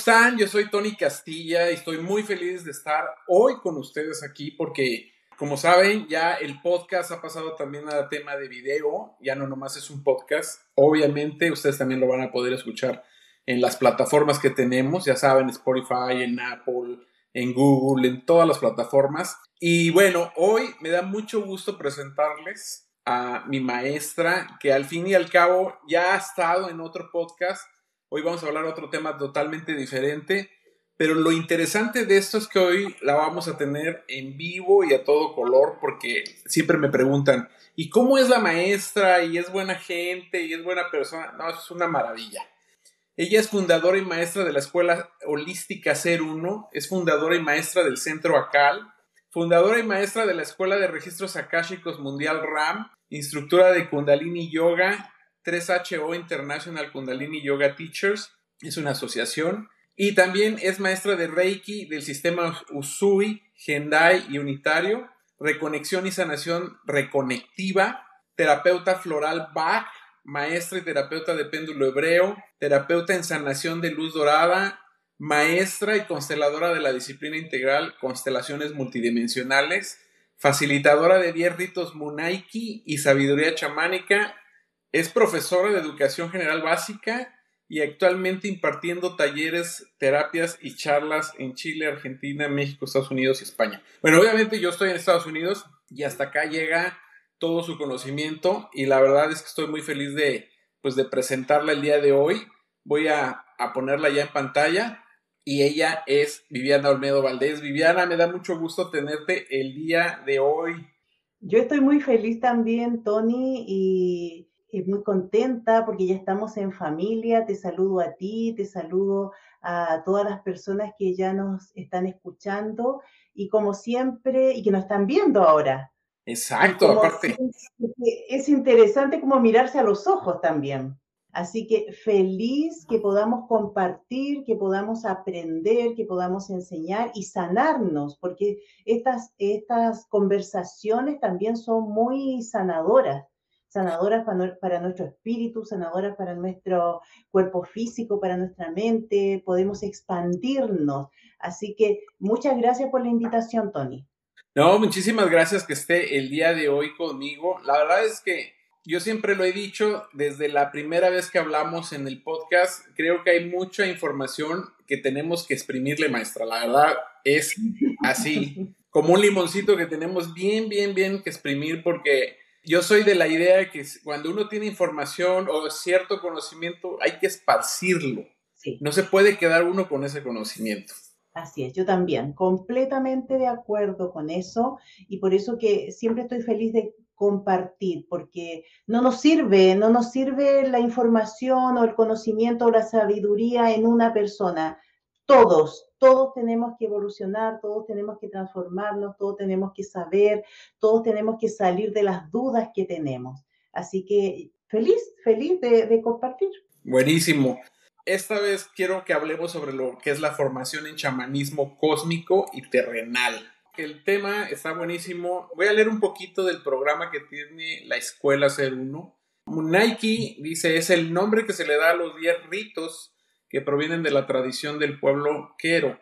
están? Yo soy Tony Castilla y estoy muy feliz de estar hoy con ustedes aquí porque, como saben, ya el podcast ha pasado también a tema de video, ya no nomás es un podcast. Obviamente ustedes también lo van a poder escuchar en las plataformas que tenemos, ya saben, Spotify, en Apple, en Google, en todas las plataformas. Y bueno, hoy me da mucho gusto presentarles a mi maestra, que al fin y al cabo ya ha estado en otro podcast. Hoy vamos a hablar de otro tema totalmente diferente, pero lo interesante de esto es que hoy la vamos a tener en vivo y a todo color, porque siempre me preguntan, ¿y cómo es la maestra? ¿Y es buena gente? ¿Y es buena persona? No, es una maravilla. Ella es fundadora y maestra de la Escuela Holística Ser 1, es fundadora y maestra del Centro ACAL, fundadora y maestra de la Escuela de Registros Akáshicos Mundial RAM, instructora de Kundalini Yoga, 3HO International Kundalini Yoga Teachers, es una asociación, y también es maestra de Reiki del sistema Usui, Gendai y Unitario, reconexión y sanación reconectiva, terapeuta floral Bach, maestra y terapeuta de péndulo hebreo, terapeuta en sanación de luz dorada, maestra y consteladora de la disciplina integral Constelaciones Multidimensionales, facilitadora de 10 ritos Munaiki y sabiduría chamánica, es profesora de educación general básica y actualmente impartiendo talleres, terapias y charlas en Chile, Argentina, México, Estados Unidos y España. Bueno, obviamente yo estoy en Estados Unidos y hasta acá llega todo su conocimiento y la verdad es que estoy muy feliz de, pues, de presentarla el día de hoy. Voy a, a ponerla ya en pantalla y ella es Viviana Olmedo Valdés. Viviana, me da mucho gusto tenerte el día de hoy. Yo estoy muy feliz también, Tony, y, muy contenta porque ya estamos en familia. Te saludo a ti, te saludo a todas las personas que ya nos están escuchando y como siempre, y que nos están viendo ahora. Exacto, aparte. es interesante como mirarse a los ojos también. Así que feliz que podamos compartir, que podamos aprender, que podamos enseñar y sanarnos, porque estas, estas conversaciones también son muy sanadoras, sanadoras para, para nuestro espíritu, sanadoras para nuestro cuerpo físico, para nuestra mente, podemos expandirnos. Así que muchas gracias por la invitación, Tony. No, muchísimas gracias que esté el día de hoy conmigo. La verdad es que yo siempre lo he dicho desde la primera vez que hablamos en el podcast, creo que hay mucha información que tenemos que exprimirle, maestra. La verdad es así, como un limoncito que tenemos bien, bien, bien que exprimir porque yo soy de la idea que cuando uno tiene información o cierto conocimiento hay que esparcirlo. No se puede quedar uno con ese conocimiento. Así es, yo también, completamente de acuerdo con eso y por eso que siempre estoy feliz de compartir, porque no nos sirve, no nos sirve la información o el conocimiento o la sabiduría en una persona. Todos, todos tenemos que evolucionar, todos tenemos que transformarnos, todos tenemos que saber, todos tenemos que salir de las dudas que tenemos. Así que feliz, feliz de, de compartir. Buenísimo. Esta vez quiero que hablemos sobre lo que es la formación en chamanismo cósmico y terrenal el tema está buenísimo. Voy a leer un poquito del programa que tiene la Escuela Ser Uno. Munaiki dice es el nombre que se le da a los 10 ritos que provienen de la tradición del pueblo Quero,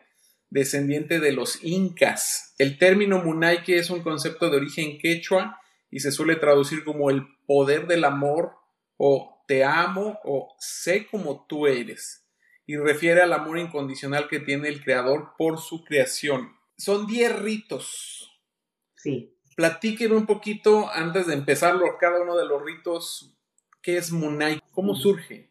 descendiente de los incas. El término Munaiki es un concepto de origen quechua y se suele traducir como el poder del amor o te amo o sé como tú eres y refiere al amor incondicional que tiene el creador por su creación son 10 ritos. Sí. Platíquenme un poquito antes de empezarlo, cada uno de los ritos, ¿qué es Munay? ¿Cómo surge?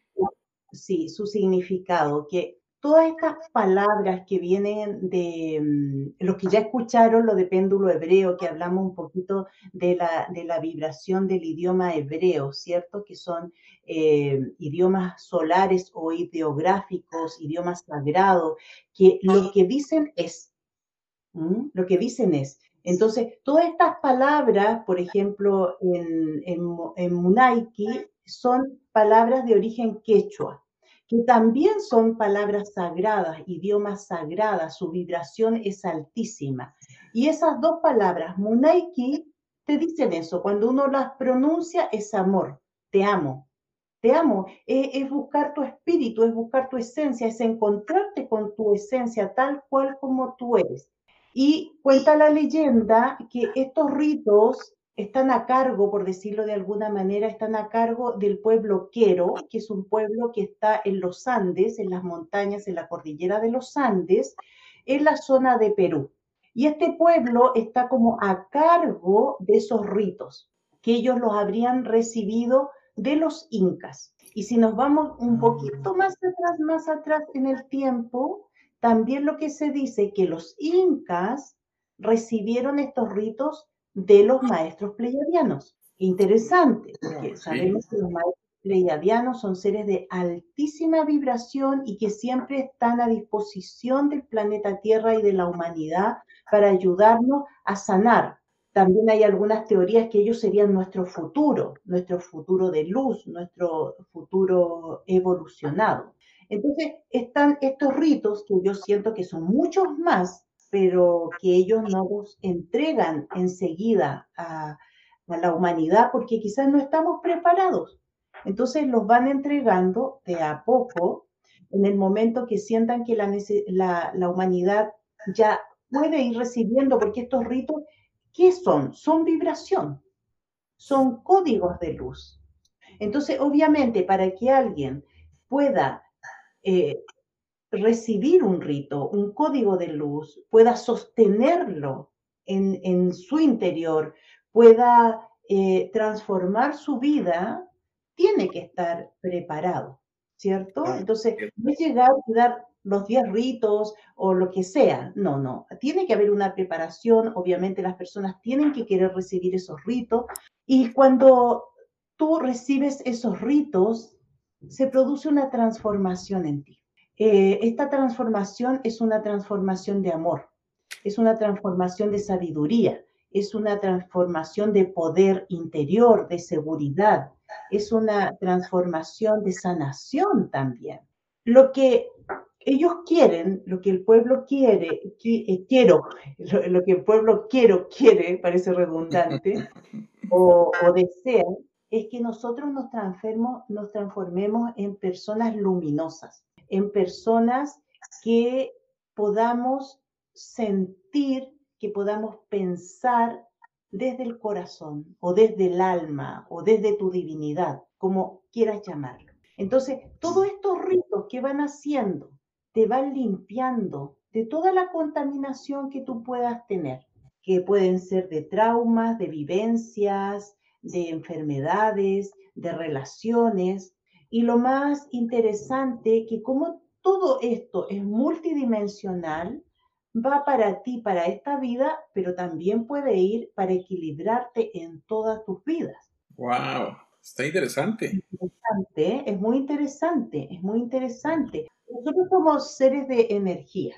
Sí, su significado, que todas estas palabras que vienen de mm, los que ya escucharon lo de péndulo hebreo, que hablamos un poquito de la, de la vibración del idioma hebreo, ¿cierto? Que son eh, idiomas solares o ideográficos, idiomas sagrados, que lo que dicen es lo que dicen es, entonces, todas estas palabras, por ejemplo, en, en, Munaiki, son palabras de origen quechua, que también son palabras sagradas, idiomas sagradas, su vibración es altísima. Y esas dos palabras, Munaiki, te dicen eso, cuando uno las pronuncia es amor, te amo. te amo, es, buscar tu espíritu, es buscar tu esencia, es encontrarte con tu esencia tal cual como tú eres. Y cuenta la leyenda que estos ritos están a cargo, por decirlo de alguna manera, están a cargo del pueblo Quero, que es un pueblo que está en los Andes, en las montañas, en la cordillera de los Andes, en la zona de Perú. Y este pueblo está como a cargo de esos ritos, que ellos los habrían recibido de los incas. Y si nos vamos un ah. poquito más atrás, más atrás en el tiempo, también lo que se dice que los incas recibieron estos ritos de los maestros pleiadianos. Interesante, porque sabemos que los maestros pleiadianos son seres de altísima vibración y que siempre están a disposición del planeta Tierra y de la humanidad para ayudarnos a sanar. También hay algunas teorías que ellos serían nuestro futuro, nuestro futuro de luz, nuestro futuro evolucionado. Entonces están estos ritos que yo siento que son muchos más, pero que ellos no los entregan enseguida a, a la humanidad porque quizás no estamos preparados. Entonces los van entregando de a poco en el momento que sientan que la, humanidad ya puede ir recibiendo, porque estos ritos, ¿qué son? Son vibración, son códigos de luz. Entonces, obviamente, para que alguien pueda eh, recibir un rito, un código de luz, pueda sostenerlo en, en su interior, pueda eh, transformar su vida, tiene que estar preparado, ¿cierto? Entonces, no es llegar y dar los 10 ritos o lo que sea. No, no. Tiene que haber una preparación. Obviamente las personas tienen que querer recibir esos ritos. Y cuando tú recibes esos ritos, se produce una transformación en ti. Eh, esta transformación es una transformación de amor, es una transformación de sabiduría, es una transformación de poder interior, de seguridad, es una transformación de sanación también. Lo que ellos quieren, lo que el pueblo quiere, eh, quiero, lo, que el pueblo quiero, quiere, parece redundante, o, o desea, es que nosotros nos transformemos, nos transformemos en personas luminosas, en personas que podamos sentir, que podamos pensar desde el corazón o desde el alma o desde tu divinidad, como quieras llamarlo. Entonces, todos estos ritos que van haciendo te van limpiando de toda la contaminación que tú puedas tener, que pueden ser de traumas, de vivencias, de enfermedades, de relaciones. Y lo más interesante, que como todo esto es multidimensional, va para ti, para esta vida, pero también puede ir para equilibrarte en todas tus vidas. ¡Wow! Está interesante. Es muy interesante, es muy interesante. Nosotros somos seres de energía.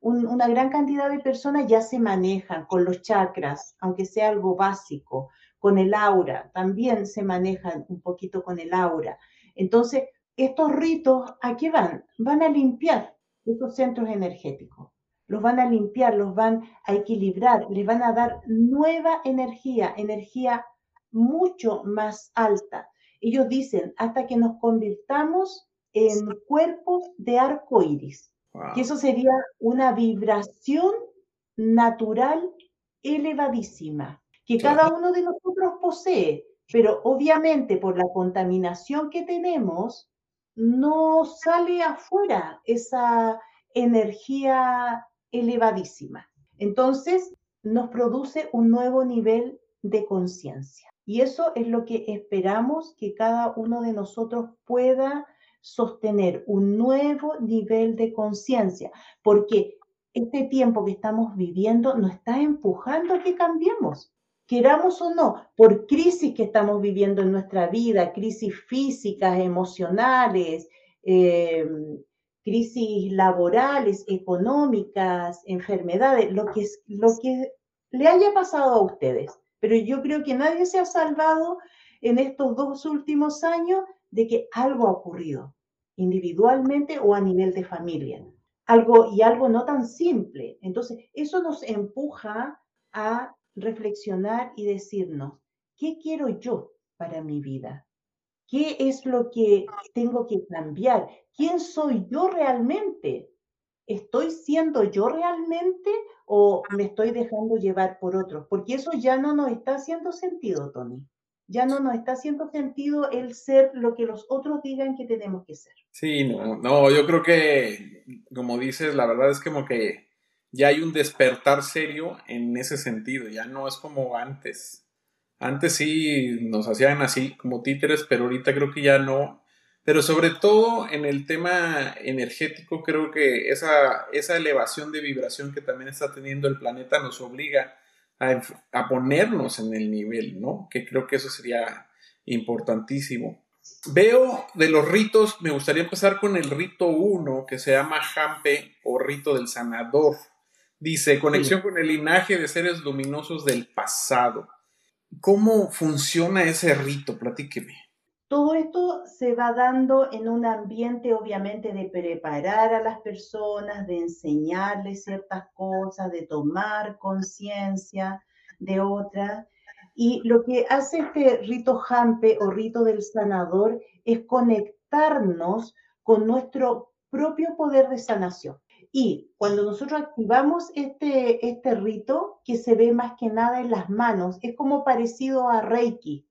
una gran cantidad de personas ya se manejan con los chakras, aunque sea algo básico, con el aura, también se manejan un poquito con el aura. Entonces, estos ritos, ¿a qué van? Van a limpiar estos centros energéticos, los van a limpiar, los van a equilibrar, les van a dar nueva energía, energía mucho más alta. Ellos dicen, hasta que nos convirtamos en cuerpos de arco iris, que eso sería una vibración natural elevadísima, que cada uno de nosotros posee, pero obviamente por la contaminación que tenemos, no sale afuera esa energía elevadísima. Entonces, nos produce un nuevo nivel de conciencia. Y eso es lo que esperamos que cada uno de nosotros pueda sostener un nuevo nivel de conciencia, porque este tiempo que estamos viviendo nos está empujando a que cambiemos, queramos o no, por crisis que estamos viviendo en nuestra vida, crisis físicas, emocionales, eh, crisis laborales, económicas, enfermedades, lo que, lo que le haya pasado a ustedes. Pero yo creo que nadie se ha salvado en estos dos últimos años de que algo ha ocurrido, individualmente o a nivel de familia. Algo y algo no tan simple. Entonces, eso nos empuja a reflexionar y decirnos, ¿qué quiero yo para mi vida? ¿Qué es lo que tengo que cambiar? ¿Quién soy yo realmente? ¿Estoy siendo yo realmente o me estoy dejando llevar por otros? Porque eso ya no nos está haciendo sentido, Tony. Ya no nos está haciendo sentido el ser lo que los otros digan que tenemos que ser. Sí, no, no, yo creo que, como dices, la verdad es como que ya hay un despertar serio en ese sentido, ya no es como antes. Antes sí nos hacían así como títeres, pero ahorita creo que ya no. Pero sobre todo en el tema energético, creo que esa, esa elevación de vibración que también está teniendo el planeta nos obliga a, a ponernos en el nivel, ¿no? Que creo que eso sería importantísimo. Veo de los ritos, me gustaría empezar con el rito 1, que se llama Jampe o rito del sanador. Dice, conexión con el linaje de seres luminosos del pasado. ¿Cómo funciona ese rito? Platíqueme. Todo esto se va dando en un ambiente, obviamente, de preparar a las personas, de enseñarles ciertas cosas, de tomar conciencia de otras. Y lo que hace este rito Jampe o rito del sanador es conectarnos con nuestro propio poder de sanación. Y cuando nosotros activamos este, este rito, que se ve más que nada en las manos, es como parecido a Reiki.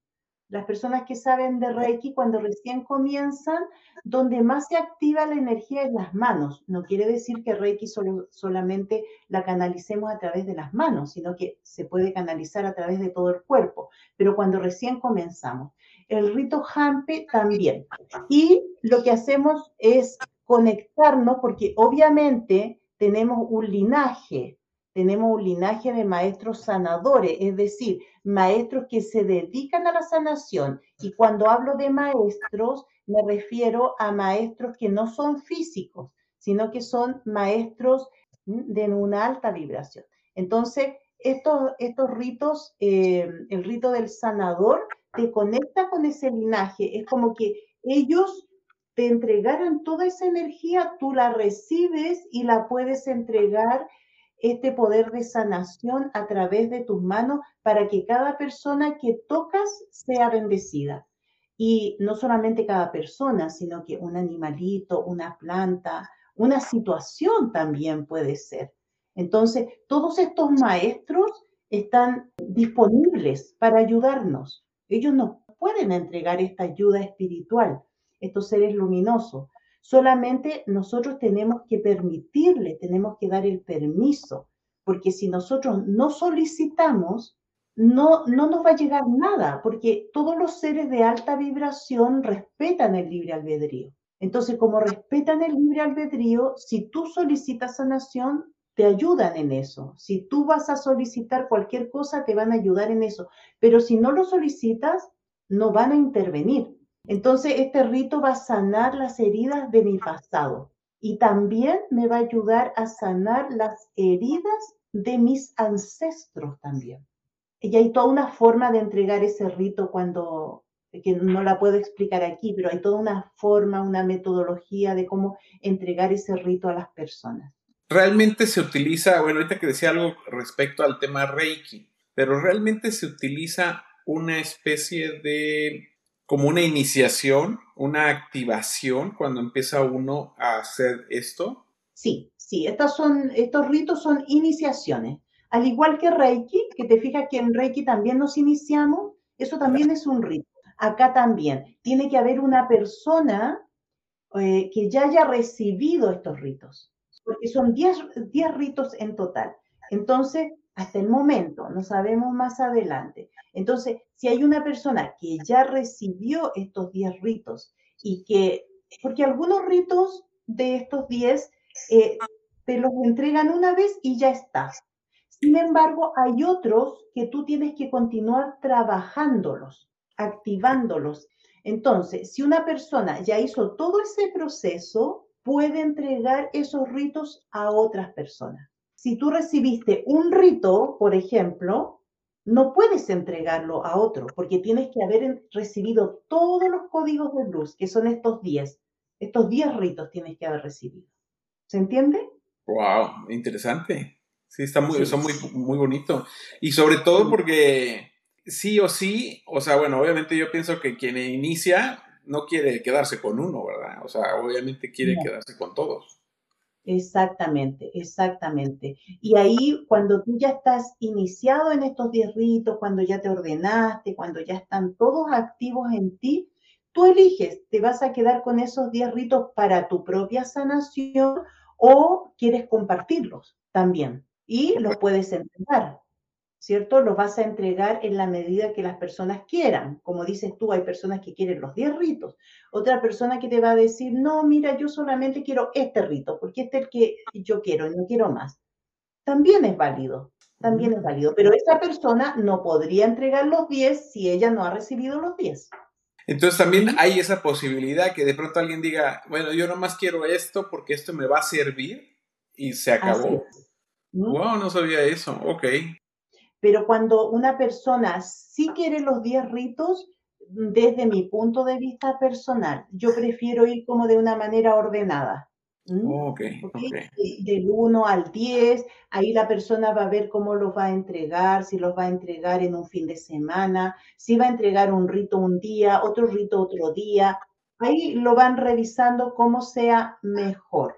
Las personas que saben de Reiki, cuando recién comienzan, donde más se activa la energía es las manos. No quiere decir que Reiki solamente la canalicemos a través de las manos, sino que se puede canalizar a través de todo el cuerpo. Pero cuando recién comenzamos. El rito Hampe también. Y lo que hacemos es conectarnos, porque obviamente tenemos un linaje, tenemos un linaje de maestros sanadores, es decir, maestros que se dedican a la sanación. Y cuando hablo de maestros, me refiero a maestros que no son físicos, sino que son maestros de una alta vibración. Entonces, estos, estos ritos, eh, el rito del sanador, te conecta con ese linaje. Es como que ellos te entregaran toda esa energía, tú la recibes y la puedes entregar este poder de sanación a través de tus manos para que cada persona que tocas sea bendecida. Y no solamente cada persona, sino que un animalito, una planta, una situación también puede ser. Entonces, todos estos maestros están disponibles para ayudarnos. Ellos nos pueden entregar esta ayuda espiritual estos seres luminosos. Solamente nosotros tenemos que permitirle, tenemos que dar el permiso, porque si nosotros no solicitamos, no, no nos va a llegar nada, porque todos los seres de alta vibración respetan el libre albedrío. Entonces, como respetan el libre albedrío, si tú solicitas sanación, te ayudan en eso. Si tú vas a solicitar cualquier cosa, te van a ayudar en eso. Pero si no lo solicitas, no van a intervenir. Entonces, este rito va a sanar las heridas de mi pasado y también me va a ayudar a sanar las heridas de mis ancestros también. Y hay toda una forma de entregar ese rito cuando, que no la puedo explicar aquí, pero hay toda una forma, una metodología de cómo entregar ese rito a las personas. Realmente se utiliza, bueno, ahorita que decía algo respecto al tema Reiki, pero realmente se utiliza una especie de como una iniciación, una activación cuando empieza uno a hacer esto? Sí, sí, estos, son, estos ritos son iniciaciones. Al igual que Reiki, que te fijas que en Reiki también nos iniciamos, eso también es un rito. Acá también tiene que haber una persona eh, que ya haya recibido estos ritos, porque son 10 ritos en total. Entonces, hasta el momento, no sabemos más adelante. Entonces, si hay una persona que ya recibió estos 10 ritos y que, porque algunos ritos de estos 10 eh, te los entregan una vez y ya estás. Sin embargo, hay otros que tú tienes que continuar trabajándolos, activándolos. Entonces, si una persona ya hizo todo ese proceso, puede entregar esos ritos a otras personas si tú recibiste un rito, por ejemplo, no puedes entregarlo a otro, porque tienes que haber recibido todos los códigos de luz, que son estos 10. Estos 10 ritos tienes que haber recibido. ¿Se entiende? Wow, interesante. Sí, está muy, son muy, muy bonito. Y sobre todo porque sí o sí, o sea, bueno, obviamente yo pienso que quien inicia no quiere quedarse con uno, ¿verdad? O sea, obviamente quiere quedarse con todos. Exactamente, exactamente. Y ahí cuando tú ya estás iniciado en estos 10 ritos, cuando ya te ordenaste, cuando ya están todos activos en ti, tú eliges, ¿te vas a quedar con esos 10 ritos para tu propia sanación o quieres compartirlos también? Y los puedes entregar, ¿cierto? Los vas a entregar en la medida que las personas quieran. Como dices tú, hay personas que quieren los 10 ritos. Otra persona que te va a decir, no, mira, yo solamente quiero este rito, porque este es el que yo quiero y no quiero más. También es válido, también es válido. Pero esa persona no podría entregar los 10 si ella no ha recibido los 10. Entonces también hay esa posibilidad que de pronto alguien diga, bueno, yo nomás quiero esto porque esto me va a servir y se acabó. Wow, no sabía eso. Ok. Pero cuando una persona sí quiere los 10 ritos, desde mi punto de vista personal, yo prefiero ir como de una manera ordenada. Okay, okay. Del 1 al 10, ahí la persona va a ver cómo los va a entregar, si los va a entregar en un fin de semana, si va a entregar un rito un día, otro rito otro día. Ahí lo van revisando cómo sea mejor,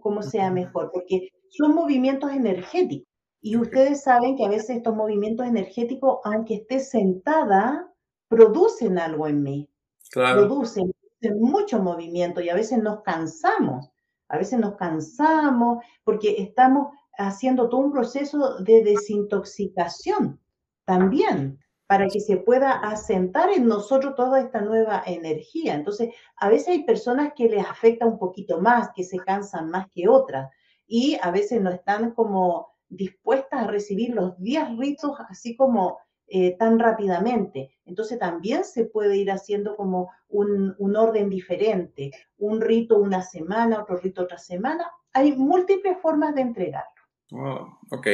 cómo sea mejor, porque son movimientos energéticos. Y ustedes saben que a veces estos movimientos energéticos, aunque esté sentada, producen algo en mí. Claro. Producen, producen mucho movimiento y a veces nos cansamos. A veces nos cansamos porque estamos haciendo todo un proceso de desintoxicación también para que se pueda asentar en nosotros toda esta nueva energía. Entonces, a veces hay personas que les afecta un poquito más, que se cansan más que otras y a veces no están como dispuestas a recibir los 10 ritos así como eh, tan rápidamente. Entonces también se puede ir haciendo como un, orden diferente, un rito una semana, otro rito otra semana. Hay múltiples formas de entregarlo. Oh, ok.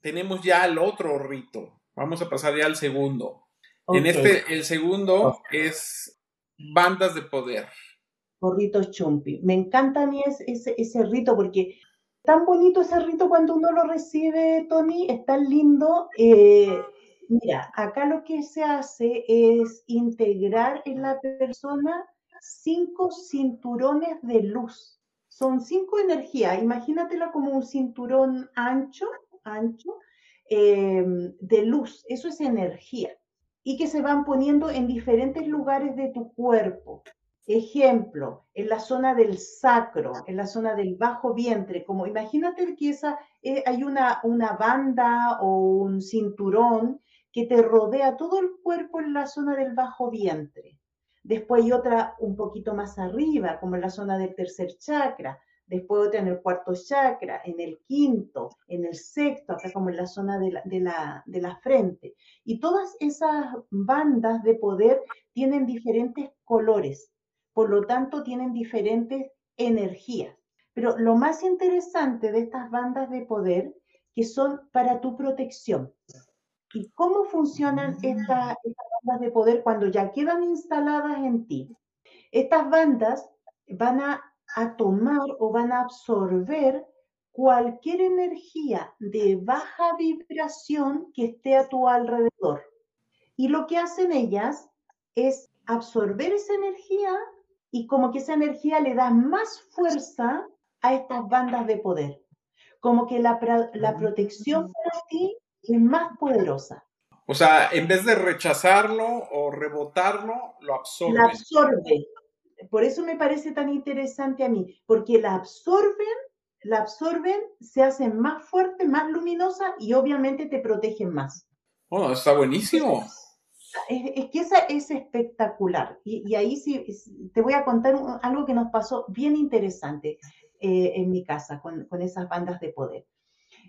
Tenemos ya el otro rito. Vamos a pasar ya al segundo. En este, el segundo es bandas de poder. O ritos chumpi. Me encanta a mí ese, ese rito porque tan bonito ese rito cuando uno lo recibe, Tony, es tan lindo. Eh, Mira, acá lo que se hace es integrar en la persona cinco cinturones de luz. Son cinco energías. Imagínatelo como un cinturón ancho, ancho, em, de luz. Eso es energía. Y que se van poniendo en diferentes lugares de tu cuerpo. Ejemplo, en la zona del sacro, en la zona del bajo vientre, como imagínate que esa, eh, hay una, una banda o un cinturón que te rodea todo el cuerpo en la zona del bajo vientre. Después hay otra un poquito más arriba, como en la zona del tercer chakra. Después otra en el cuarto chakra, en el quinto, en el sexto, acá como en la zona de la, de la, de la frente. Y todas esas bandas de poder tienen diferentes colores, por lo tanto tienen diferentes energías. Pero lo más interesante de estas bandas de poder, que son para tu protección. ¿Y cómo funcionan estas, bandas de poder cuando ya quedan instaladas en ti? Estas bandas van a, tomar o van a absorber cualquier energía de baja vibración que esté a tu alrededor. Y lo que hacen ellas es absorber esa energía y como que esa energía le da más fuerza a estas bandas de poder. Como que la, la protección para ti es más poderosa. O sea, en vez de rechazarlo o rebotarlo, lo absorbe. La absorbe. Por eso me parece tan interesante a mí, porque la absorben, la absorben, se hacen más fuerte, más luminosa y obviamente te protegen más. Oh, está buenísimo. Es, que esa es espectacular. Y, ahí sí te voy a contar algo que nos pasó bien interesante eh, en mi casa con, con esas bandas de poder.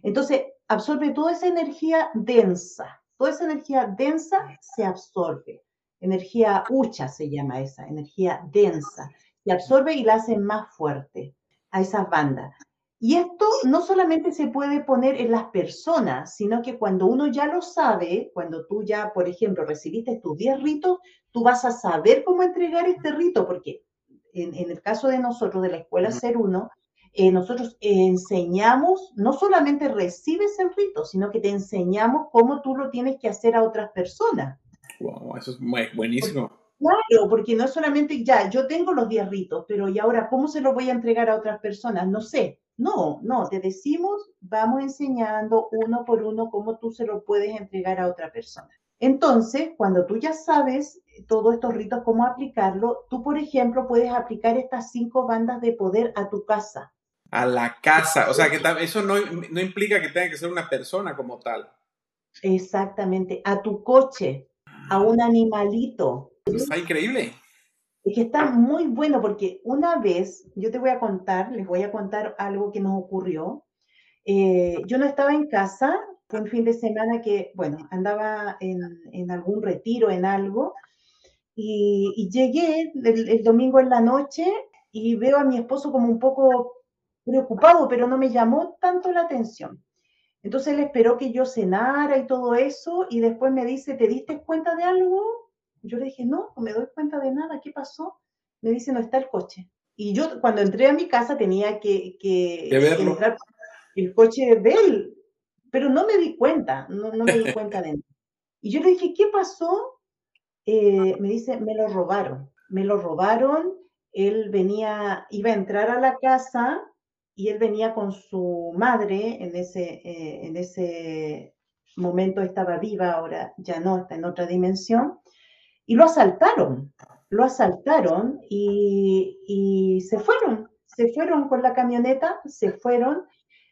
Entonces, absorbe toda esa energía densa. Toda esa energía densa se absorbe. Energía hucha se llama esa, energía densa. Se absorbe y la hace más fuerte a esas bandas. Y esto no solamente se puede poner en las personas, sino que cuando uno ya lo sabe, cuando tú ya, por ejemplo, recibiste tus 10 ritos, tú vas a saber cómo entregar este rito, porque en, el caso de nosotros, de la escuela Ser Uno, eh, nosotros enseñamos, no solamente recibes el rito, sino que te enseñamos cómo tú lo tienes que hacer a otras personas. Wow, eso es buenísimo. Claro, porque no solamente ya, yo tengo los 10 ritos, pero ¿y ahora cómo se los voy a entregar a otras personas? No sé. No, no, te decimos, vamos enseñando uno por uno cómo tú se lo puedes entregar a otra persona. Entonces, cuando tú ya sabes todos estos ritos, cómo aplicarlo, tú, por ejemplo, puedes aplicar estas cinco bandas de poder a tu casa. A la casa, o sea, que eso no, no implica que tenga que ser una persona como tal. Exactamente, a tu coche, a un animalito. Está increíble. Es que está muy bueno porque una vez, yo te voy a contar, les voy a contar algo que nos ocurrió. Eh, yo no estaba en casa, fue un fin de semana que, bueno, andaba en, en algún retiro, en algo, y, llegué el, el, domingo en la noche y veo a mi esposo como un poco preocupado, pero no me llamó tanto la atención. Entonces él esperó que yo cenara y todo eso, y después me dice, ¿te diste cuenta de algo? Yo le dije, no, no me doy cuenta de nada, ¿qué pasó? Me dice, no está el coche. Y yo cuando entré a mi casa tenía que, que, entrar el coche de él, pero no me di cuenta, no, no me di cuenta de nada. Y yo le dije, ¿qué pasó? Eh, me dice, me lo robaron, me lo robaron, él venía, iba a entrar a la casa y él venía con su madre, en ese, eh, en ese momento estaba viva, ahora ya no, está en otra dimensión, y lo asaltaron, lo asaltaron y, y se fueron, se fueron con la camioneta, se fueron,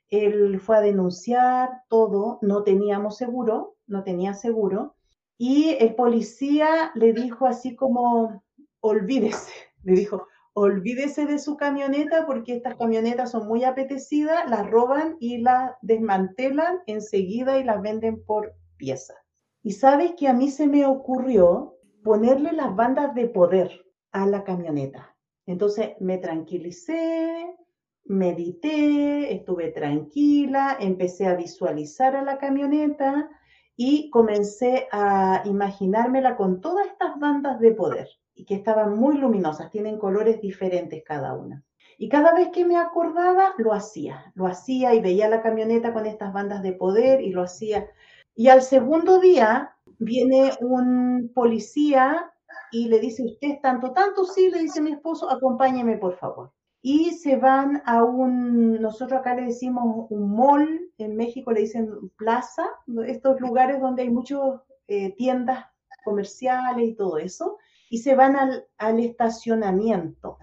él fue a denunciar todo, no teníamos seguro, no tenía seguro, y el policía le dijo así como, olvídese, le dijo, olvídese de su camioneta porque estas camionetas son muy apetecidas, las roban y las desmantelan enseguida y las venden por pieza. Y sabes que a mí se me ocurrió ponerle las bandas de poder a la camioneta. Entonces me tranquilicé, medité, estuve tranquila, empecé a visualizar a la camioneta y comencé a imaginármela con todas estas bandas de poder y que estaban muy luminosas, tienen colores diferentes cada una. Y cada vez que me acordaba, lo hacía, lo hacía y veía la camioneta con estas bandas de poder y lo hacía. Y al segundo día viene un policía y le dice, usted es tanto, tanto, sí, le dice mi esposo, acompáñeme por favor. Y se van a un, nosotros acá le decimos un mall, en México le dicen plaza, estos lugares donde hay muchas eh, tiendas comerciales y todo eso y se van al, estacionamiento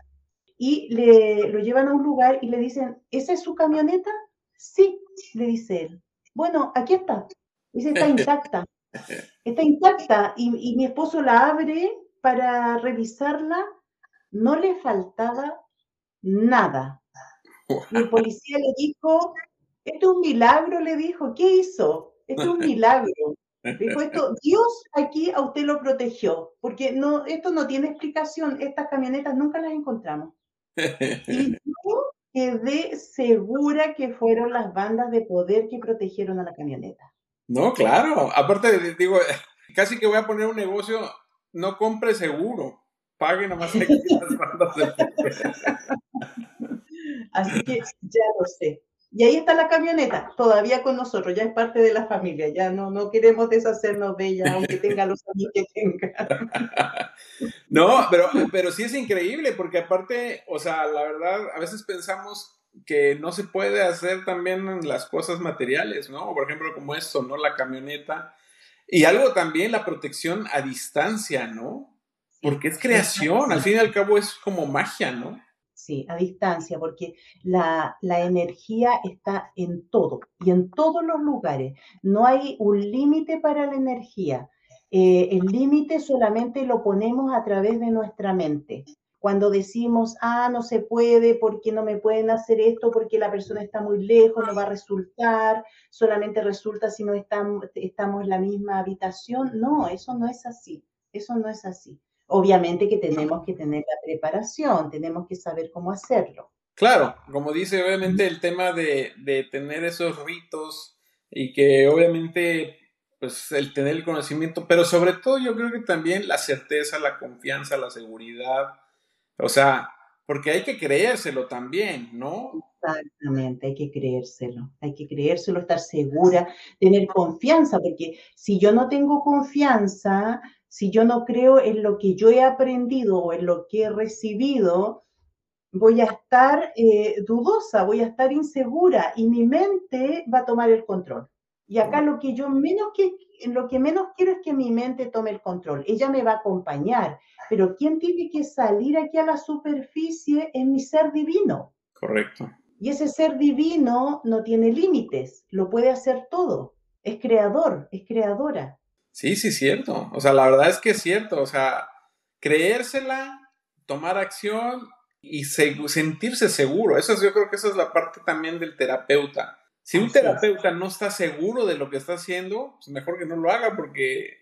y le, lo llevan a un lugar y le dicen, ¿esa es su camioneta? Sí, le dice él. Bueno, aquí está. Dice, está intacta. Está intacta. Y, mi esposo la abre para revisarla. No le faltaba nada. Y el policía le dijo, esto es un milagro, le dijo, ¿qué hizo? Esto es un milagro. Dijo esto, Dios aquí a usted lo protegió, porque no, esto no tiene explicación, estas camionetas nunca las encontramos. Y yo quedé segura que fueron las bandas de poder que protegieron a la camioneta. No, claro, aparte digo, casi que voy a poner un negocio, no compre seguro, pague nomás aquí las bandas de poder. Así que ya lo sé. Y ahí está la camioneta, todavía con nosotros, ya es parte de la familia, ya no, no queremos deshacernos de ella, aunque tenga los años que tenga. No, pero, pero sí es increíble, porque aparte, o sea, la verdad, a veces pensamos que no se puede hacer también las cosas materiales, ¿no? Por ejemplo, como esto, ¿no? La camioneta. Y algo también, la protección a distancia, ¿no? Porque es creación, al fin y al cabo es como magia, ¿no? sí, a distancia, porque la, energía está en todo y en todos los lugares. No hay un límite para la energía. Eh, el límite solamente lo ponemos a través de nuestra mente. Cuando decimos, ah, no se puede, porque no me pueden hacer esto, porque la persona está muy lejos, no va a resultar, solamente resulta si no estamos, estamos en la misma habitación. No, eso no es así, eso no es así. Obviamente que tenemos que tener la preparación, tenemos que saber cómo hacerlo. Claro, como dice, obviamente el tema de, tener esos ritos y que obviamente pues el tener el conocimiento, pero sobre todo yo creo que también la certeza, la confianza, la seguridad, o sea, porque hay que creérselo también, ¿no? Exactamente, hay que creérselo, hay que creérselo, estar segura, tener confianza, porque si yo no tengo confianza, si yo no creo en lo que yo he aprendido o en lo que he recibido, voy a estar eh, dudosa, voy a estar insegura y mi mente va a tomar el control. Y acá lo que yo menos que, lo que menos quiero es que mi mente tome el control. Ella me va a acompañar, pero quien tiene que salir aquí a la superficie es mi ser divino. Correcto. Y ese ser divino no tiene límites, lo puede hacer todo. Es creador, es creadora. Sí, sí, cierto. O sea, la verdad es que es cierto. O sea, creérsela, tomar acción y sentirse seguro. Eso yo creo que esa es la parte también del terapeuta. Si un terapeuta no está seguro de lo que está haciendo, pues mejor que no lo haga porque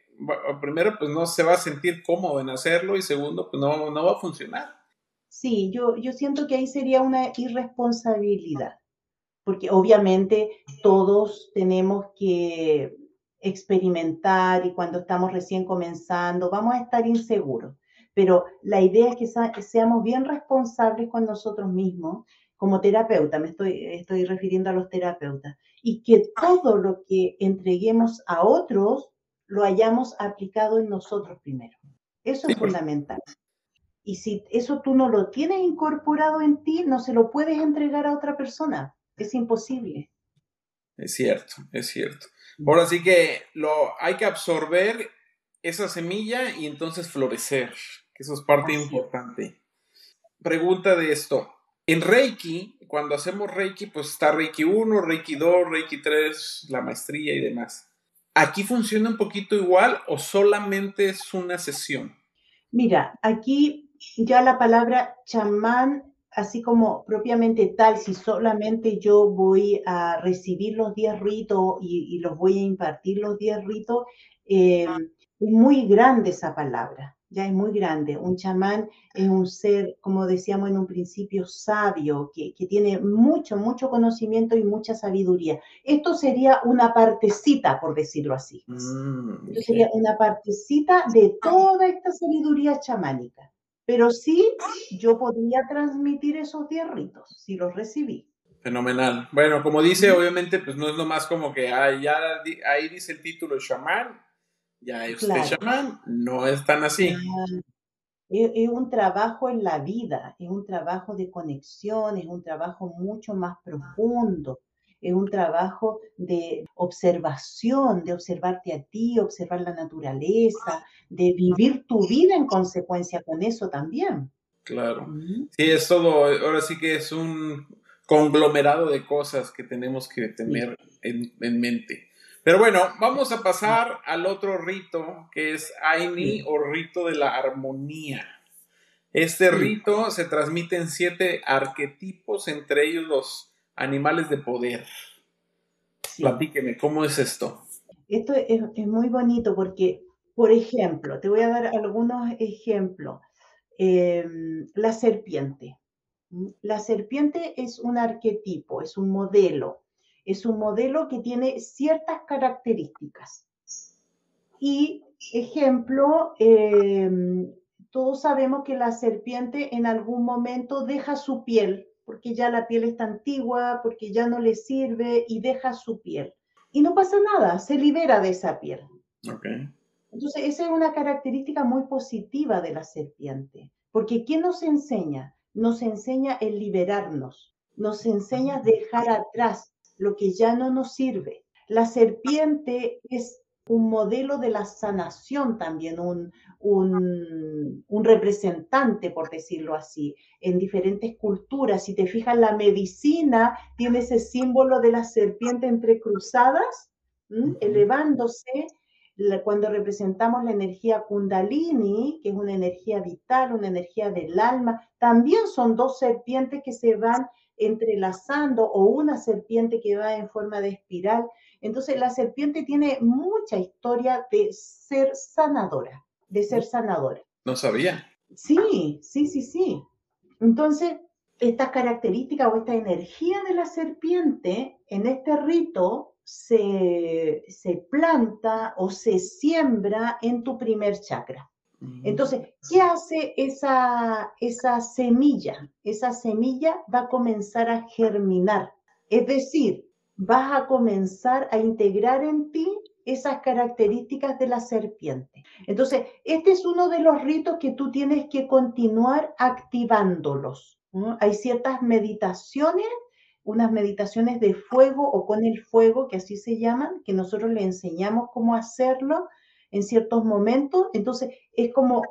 primero pues no se va a sentir cómodo en hacerlo y segundo pues no, no va a funcionar. Sí, yo, yo siento que ahí sería una irresponsabilidad, porque obviamente todos tenemos que experimentar y cuando estamos recién comenzando vamos a estar inseguros pero la idea es que seamos bien responsables con nosotros mismos como terapeuta, me estoy, estoy refiriendo a los terapeutas, y que todo lo que entreguemos a otros lo hayamos aplicado en nosotros primero. Eso es fundamental. Y si eso tú no lo tienes incorporado en ti, no se lo puedes entregar a otra persona. Es imposible. Es cierto, es cierto. Ahora sí que lo, hay que absorber esa semilla y entonces florecer eso es parte importante. Pregunta de esto. En Reiki, cuando hacemos Reiki, pues está Reiki 1, Reiki 2, Reiki 3, la maestría y demás. ¿Aquí funciona un poquito igual o solamente es una sesión? Mira, aquí ya la palabra chamán, así como propiamente tal, si solamente yo voy a recibir los 10 ritos y, los voy a impartir los 10 ritos, eh, es muy grande esa palabra ya es muy grande. Un chamán es un ser, como decíamos en un principio, sabio, que, tiene mucho, mucho conocimiento y mucha sabiduría. Esto sería una partecita, por decirlo así. Mm, Esto sería una partecita de toda esta sabiduría chamánica. Pero sí, yo podría transmitir esos diez ritos, si los recibí. Fenomenal. Bueno, como dice, obviamente, pues no es lo más como que ah, ya ahí dice el título chamán, ya usted claro. no es tan así. Es, un trabajo en la vida, es un trabajo de conexión, es un trabajo mucho más profundo, es un trabajo de observación, de observarte a ti, observar la naturaleza, de vivir tu vida en consecuencia con eso también. Claro. Sí, es todo, ahora sí que es un conglomerado de cosas que tenemos que tener en, en mente. Pero bueno, vamos a pasar al otro rito, que es Aini o rito de la armonía. Este rito se transmite en siete arquetipos, entre ellos los animales de poder. Platíqueme, ¿cómo es esto? Esto es, muy bonito porque, por ejemplo, te voy a dar algunos ejemplos. Em, la serpiente. La serpiente es un arquetipo, es un modelo es un modelo que tiene ciertas características. Y, ejemplo, em, todos sabemos que la serpiente en algún momento deja su piel, porque ya la piel está antigua, porque ya no le sirve y deja su piel. Y no pasa nada, se libera de esa piel. Entonces, esa es una característica muy positiva de la serpiente, porque ¿qué nos enseña? Nos enseña el liberarnos, nos enseña a dejar atrás lo que ya no nos sirve. La serpiente es un modelo de la sanación también, un, un, representante, por decirlo así, en diferentes culturas. Si te fijas, la medicina tiene ese símbolo de la serpiente entrecruzadas, elevándose. Cuando representamos la energía kundalini, que es una energía vital, una energía del alma, también son dos serpientes que se van entrelazando o una serpiente que va en forma de espiral. Entonces la serpiente tiene mucha historia de ser sanadora, de ser sanadora. No sabía. Sí, sí, sí, sí. Entonces, esta característica o esta energía de la serpiente en este rito se, se planta o se siembra en tu primer chakra. Entonces, ¿qué hace esa, esa semilla? Esa semilla va a comenzar a germinar. Es decir, vas a comenzar a integrar en ti esas características de la serpiente. Entonces, este es uno de los ritos que tú tienes que continuar activándolos. Hay ciertas meditaciones, unas meditaciones de fuego o con el fuego, que así se llaman, que nosotros le enseñamos cómo hacerlo en ciertos momentos. Entonces, es como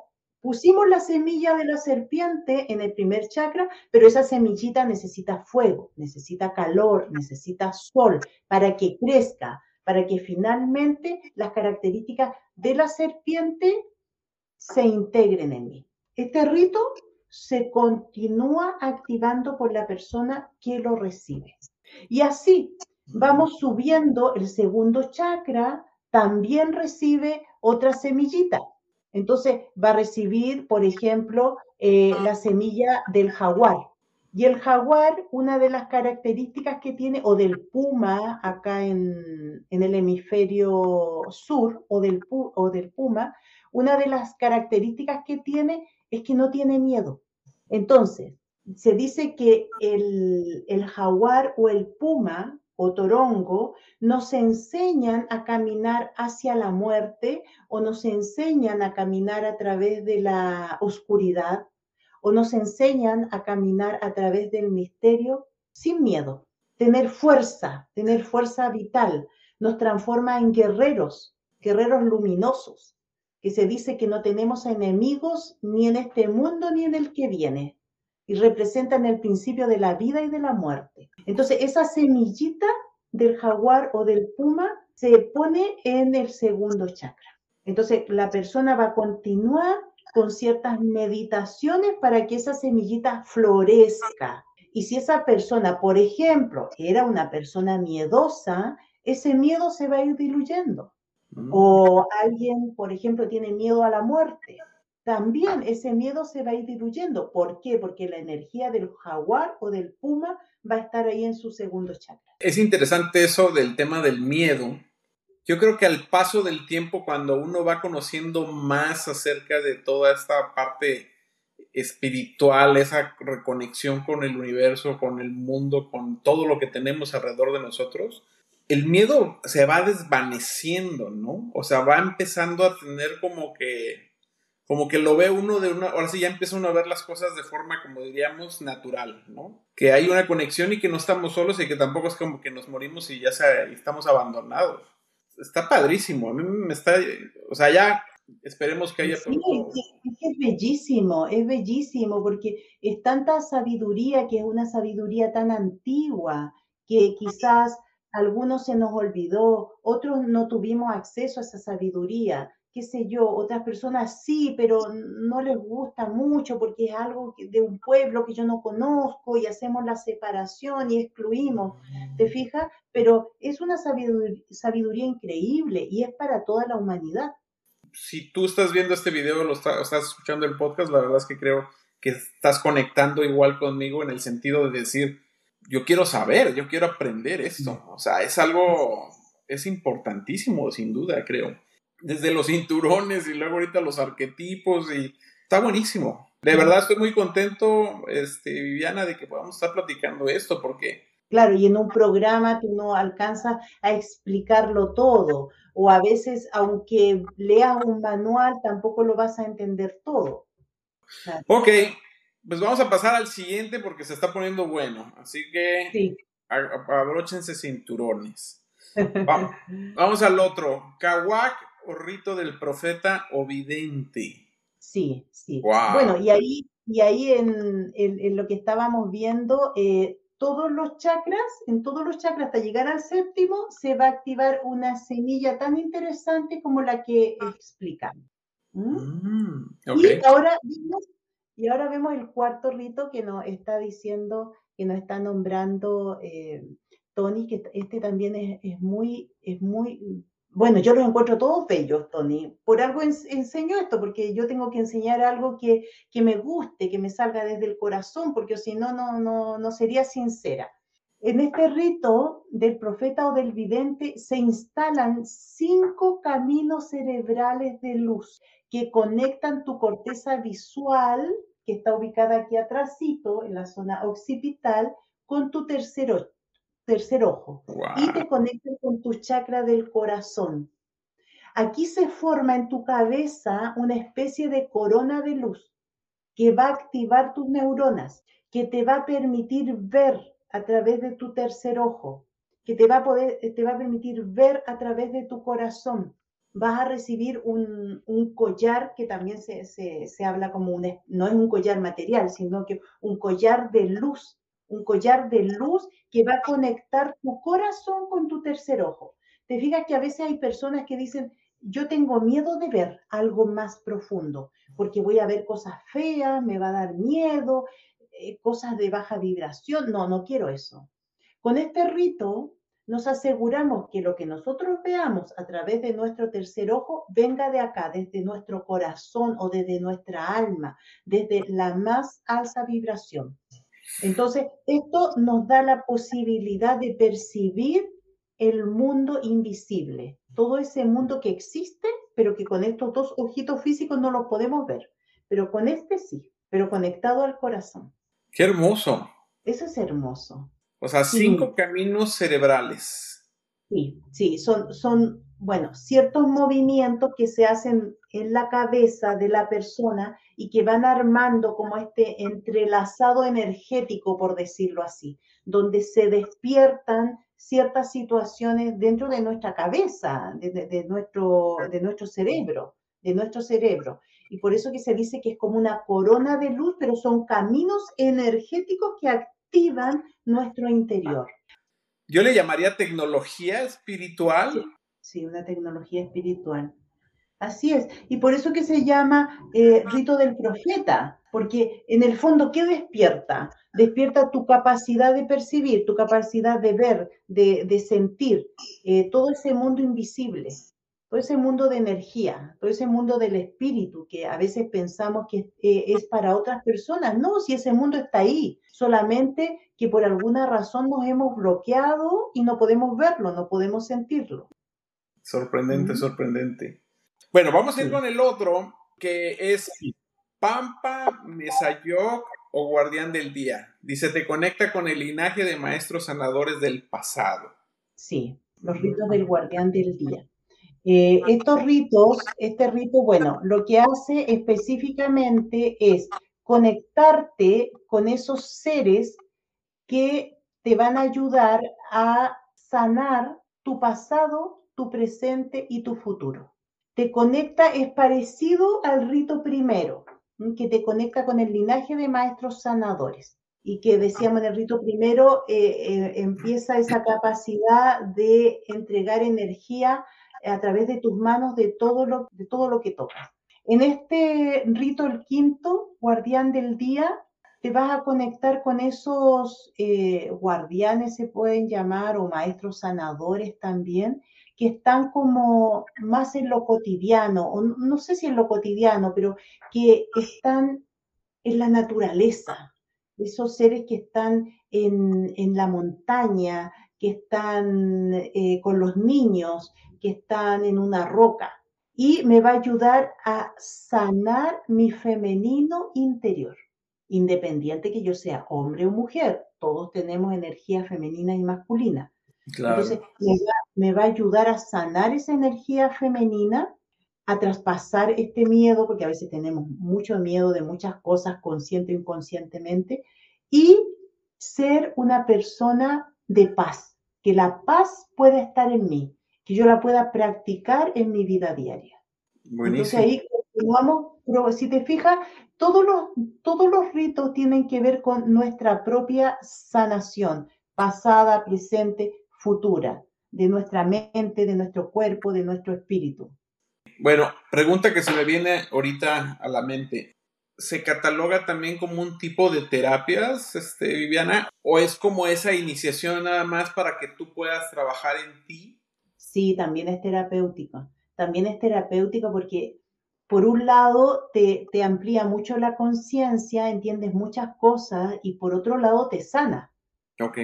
pusimos la semilla de la serpiente en el primer chakra, pero esa semillita necesita fuego, necesita calor, necesita sol para que crezca, para que finalmente las características de la serpiente se integren en mí. Este rito se continúa activando por la persona que lo recibe. Y así vamos subiendo el segundo chakra, también recibe otra semillita. Entonces va a recibir, por ejemplo, eh, la semilla del jaguar. Y el jaguar, una de las características que tiene, o del puma acá en, el hemisferio sur, o del, o del puma, una de las características que tiene es que no tiene miedo. Entonces, se dice que el, el jaguar o el puma o torongo nos enseñan a caminar hacia la muerte o nos enseñan a caminar a través de la oscuridad o nos enseñan a caminar a través del misterio sin miedo. Tener fuerza, tener fuerza vital, nos transforma en guerreros, guerreros luminosos, que se dice que no tenemos enemigos ni en este mundo ni en el que viene, y representan el principio de la vida y de la muerte. Entonces, esa semillita del jaguar o del puma se pone en el segundo chakra. Entonces, la persona va a continuar con ciertas meditaciones para que esa semillita florezca. Y si esa persona, por ejemplo, era una persona miedosa, ese miedo se va a ir diluyendo. Mm. O alguien, por ejemplo, tiene miedo a la muerte. También ese miedo se va a ir diluyendo. ¿Por qué? Porque la energía del jaguar o del puma va a estar ahí en su segundo chakra. Es interesante eso del tema del miedo, yo creo que al paso del tiempo, cuando uno va conociendo más acerca de toda esta parte espiritual, esa reconexión con el universo, con el mundo, con todo lo que tenemos alrededor de nosotros, el miedo se va desvaneciendo, ¿no? O sea, va empezando a tener como que, como que lo ve uno de una, ahora sí ya empieza uno a ver las cosas de forma, como diríamos, natural, ¿no? Que hay una conexión y que no estamos solos y que tampoco es como que nos morimos y ya estamos abandonados está padrísimo. A mí me está, o sea, ya esperemos que haya. Sí, es, es bellísimo, es bellísimo, porque es tanta sabiduría que es una sabiduría tan antigua que quizás algunos se nos olvidó, otros no tuvimos acceso a esa sabiduría qué sé yo, otras personas sí, pero no les gusta mucho porque es algo de un pueblo que yo no conozco y hacemos la separación y excluimos, ¿te fijas? Pero es una sabiduría, increíble y es para toda la humanidad. Si tú estás viendo este video, lo estás escuchando el podcast, la verdad es que creo que estás conectando igual conmigo en el sentido de decir, yo quiero saber, yo quiero aprender esto. O sea, es algo, es importantísimo, sin duda, creo desde los cinturones y luego ahorita los arquetipos y está buenísimo. De verdad estoy muy contento, este, Viviana, de que podamos estar platicando esto porque... Claro, y en un programa tú no alcanzas a explicarlo todo, o a veces, aunque leas un manual, tampoco lo vas a entender todo. Ok, pues vamos a pasar al siguiente porque se está poniendo bueno, así que sí. abróchense cinturones. Vamos, vamos al otro, Kawak o rito del profeta o vidente. Sí, sí. Bueno, y ahí, y ahí en, lo que estábamos viendo, eh, todos los chakras, en todos los chakras hasta llegar al séptimo, se va a activar una semilla tan interesante como la que explicamos. Mm, y, ahora vemos, y ahora vemos el cuarto rito que nos está diciendo, que nos está nombrando eh, Tony, que este también es, es, muy, es muy bueno, yo los encuentro todos bellos, Tony. Por algo enseño esto, porque yo tengo que enseñar algo que, me guste, que me salga desde el corazón, porque si no, no, no, sería sincera. En este rito del profeta o del vidente se instalan cinco caminos cerebrales de luz que conectan tu corteza visual, que está ubicada aquí atrásito, en la zona occipital, con tu tercer, tercer ojo. Y te conectan con tu chakra del corazón. Aquí se forma en tu cabeza una especie de corona de luz que va a activar tus neuronas, que te va a permitir ver a través de tu tercer ojo, que te va a, poder, te va a permitir ver a través de tu corazón. Vas a recibir un, collar que también se, se, habla como un, no es un collar material, sino que un collar de luz, un collar de luz que va a conectar tu corazón con tu tercer ojo. Te fijas que a veces hay personas que dicen, yo tengo miedo de ver algo más profundo, porque voy a ver cosas feas, me va a dar miedo, eh, cosas de baja vibración. No, no quiero eso. Con este rito nos aseguramos que lo que nosotros veamos a través de nuestro tercer ojo venga de acá, desde nuestro corazón o desde nuestra alma, desde la más alta vibración. Entonces, esto nos da la posibilidad de percibir el mundo invisible, todo ese mundo que existe, pero que con estos dos ojitos físicos no lo podemos ver, pero con este sí, pero conectado al corazón. Qué hermoso. Eso es hermoso. O sea, cinco caminos cerebrales. Sí, sí, son, son, bueno, ciertos movimientos que se hacen en la cabeza de la persona y que van armando como este entrelazado energético, por decirlo así, donde se despiertan ciertas situaciones dentro de nuestra cabeza, de, nuestro, de nuestro cerebro, de nuestro cerebro y por eso que se dice que es como una corona de luz, pero son caminos energéticos que activan nuestro interior. Yo le llamaría tecnología espiritual. Sí, una tecnología espiritual. Así es. Y por eso que se llama eh, rito del profeta, porque en el fondo, ¿qué despierta? Despierta tu capacidad de percibir, tu capacidad de ver, de, sentir, eh, todo ese mundo invisible todo ese mundo de energía, todo ese mundo del espíritu que a veces pensamos que eh, es para otras personas. No, si ese mundo está ahí, solamente que por alguna razón nos hemos bloqueado y no podemos verlo, no podemos sentirlo. Sorprendente, sorprendente. Bueno, vamos a ir con el otro, que es Pampa, Mesayoc o Guardián del Día. Dice, te conecta con el linaje de maestros sanadores del pasado. Sí, los ritos del Guardián del Día. Eh, estos ritos, este rito, bueno, lo que hace específicamente es conectarte con esos seres que te van a ayudar a sanar tu pasado, tu presente y tu futuro. Te conecta, es parecido al rito primero, que te conecta con el linaje de maestros sanadores y que decíamos en el rito primero, eh, eh, empieza esa capacidad de entregar energía a través de tus manos de todo lo, de todo lo que tocas. En este rito, el quinto, guardián del día, te vas a conectar con esos eh, guardianes, se pueden llamar, o maestros sanadores también, que están como más en lo cotidiano, o no sé si en lo cotidiano, pero que están en la naturaleza, esos seres que están en, en la montaña, que están eh, con los niños, que están en una roca y me va a ayudar a sanar mi femenino interior, independiente que yo sea hombre o mujer, todos tenemos energía femenina y masculina. Entonces, me va, a ayudar a sanar esa energía femenina, a traspasar este miedo, porque a veces tenemos mucho miedo de muchas cosas, consciente o inconscientemente, y ser una persona de paz, que la paz pueda estar en mí, que yo la pueda practicar en mi vida diaria. Entonces ahí continuamos, pero si te fijas, todos los, todos los ritos tienen que ver con nuestra propia sanación, pasada, presente, futura, de nuestra mente, de nuestro cuerpo, de nuestro espíritu. Bueno, pregunta que se me viene ahorita a la mente. ¿Se cataloga también como un tipo de terapias, este, Viviana? ¿O es como esa iniciación nada más para que tú puedas trabajar en ti Sí, también es terapéutico. También es terapéutico porque por un lado te, amplía mucho la conciencia, entiendes muchas cosas y por otro lado te sana. Ok.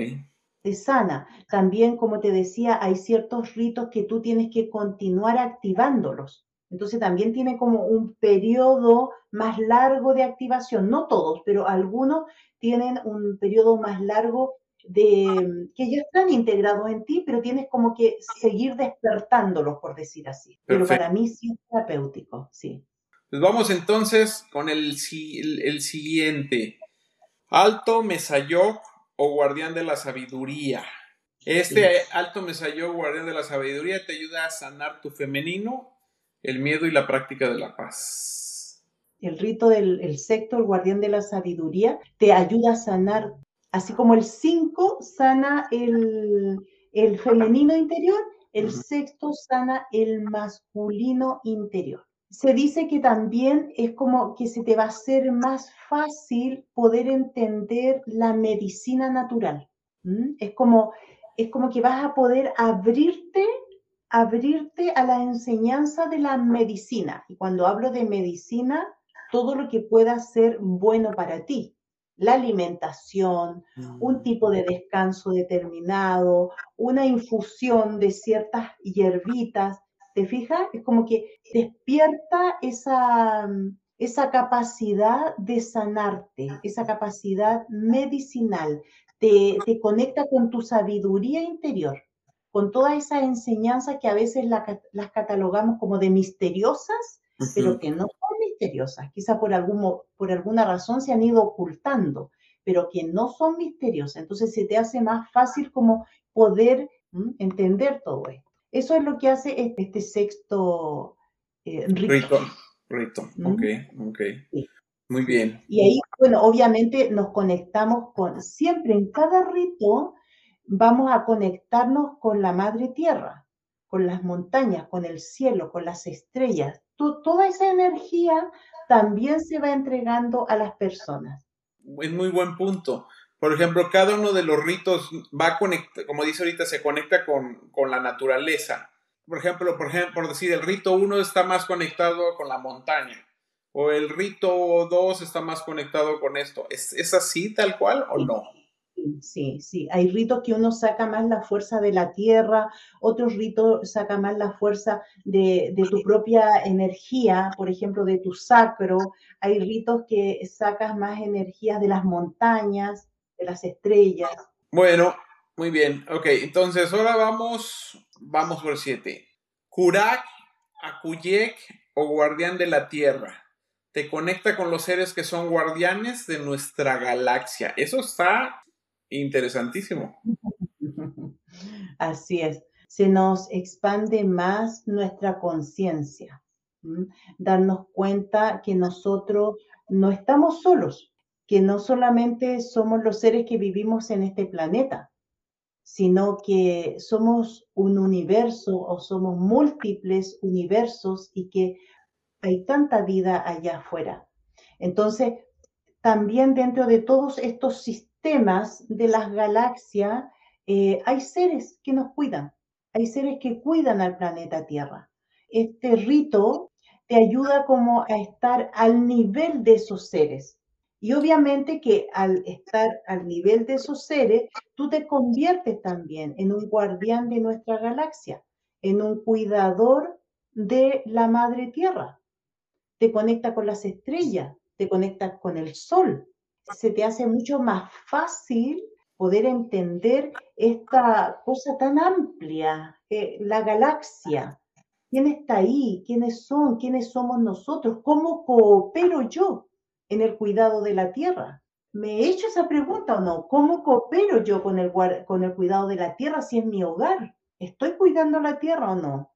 Te sana. También, como te decía, hay ciertos ritos que tú tienes que continuar activándolos. Entonces también tiene como un periodo más largo de activación, no todos, pero algunos tienen un periodo más largo de que ya están integrados en ti, pero tienes como que seguir despertándolos, por decir así. Pero para mí sí es terapéutico, sí. Pues vamos entonces con el, el, siguiente. Alto Mesayoc o Guardián de la Sabiduría. Este Alto Mesayoc, Guardián de la Sabiduría, te ayuda a sanar tu femenino el miedo y la práctica de la paz. El rito del el sexto, el guardián de la sabiduría, te ayuda a sanar, así como el cinco sana el, femenino interior, el sexto sana el masculino interior. Se dice que también es como que se te va a hacer más fácil poder entender la medicina natural. Es como, es como que vas a poder abrirte abrirte a la enseñanza de la medicina. Y cuando hablo de medicina, todo lo que pueda ser bueno para ti. La alimentación, un mm. tipo de descanso determinado, una infusión de ciertas hierbitas. ¿Te fijas? Es como que despierta esa, esa capacidad de sanarte, esa capacidad medicinal. Te, te conecta con tu sabiduría interior con toda esa enseñanza que a veces las catalogamos como de misteriosas, pero que no son misteriosas. Quizá por, algún, por alguna razón se han ido ocultando, pero que no son misteriosas. Entonces se te hace más fácil como poder entender todo esto. Eso es lo que hace este, este sexto eh, rito. Rito, ok, ok. Muy bien. Y ahí, bueno, obviamente nos conectamos con, siempre en cada rito, vamos a conectarnos con la madre tierra, con las montañas, con el cielo, con las estrellas. toda esa energía también se va entregando a las personas. Es muy buen punto. Por ejemplo, cada uno de los ritos va a conectar, como dice ahorita, se conecta con, la naturaleza. Por ejemplo, por ejemplo, por decir, el rito 1 está más conectado con la montaña. O el rito 2 está más conectado con esto. ¿Es, ¿Es así tal cual o no? Sí, sí, hay ritos que uno saca más la fuerza de la tierra, otros ritos saca más la fuerza de, tu propia energía, por ejemplo, de tu sacro. Hay ritos que sacas más energías de las montañas, de las estrellas. Bueno, muy bien. Ok, entonces ahora vamos, vamos por siete. Kurak, Akuyek o guardián de la tierra. Te conecta con los seres que son guardianes de nuestra galaxia. Eso está Interesantísimo. Así es. Se nos expande más nuestra conciencia. Darnos cuenta que nosotros no estamos solos, que no solamente somos los seres que vivimos en este planeta, sino que somos un universo o somos múltiples universos y que hay tanta vida allá afuera. Entonces, también dentro de todos estos sistemas, temas de las galaxias, eh, hay seres que nos cuidan, hay seres que cuidan al planeta Tierra. Este rito te ayuda como a estar al nivel de esos seres. Y obviamente que al estar al nivel de esos seres, tú te conviertes también en un guardián de nuestra galaxia, en un cuidador de la madre tierra. Te conecta con las estrellas, te conectas con el sol, se te hace mucho más fácil poder entender esta cosa tan amplia, la galaxia. ¿Quién está ahí? ¿Quiénes son? ¿Quiénes somos nosotros? ¿Cómo coopero yo en el cuidado de la tierra? ¿Me he hecho esa pregunta o no? ¿Cómo coopero yo con el, con el cuidado de la tierra si es mi hogar? ¿Estoy cuidando la tierra o no?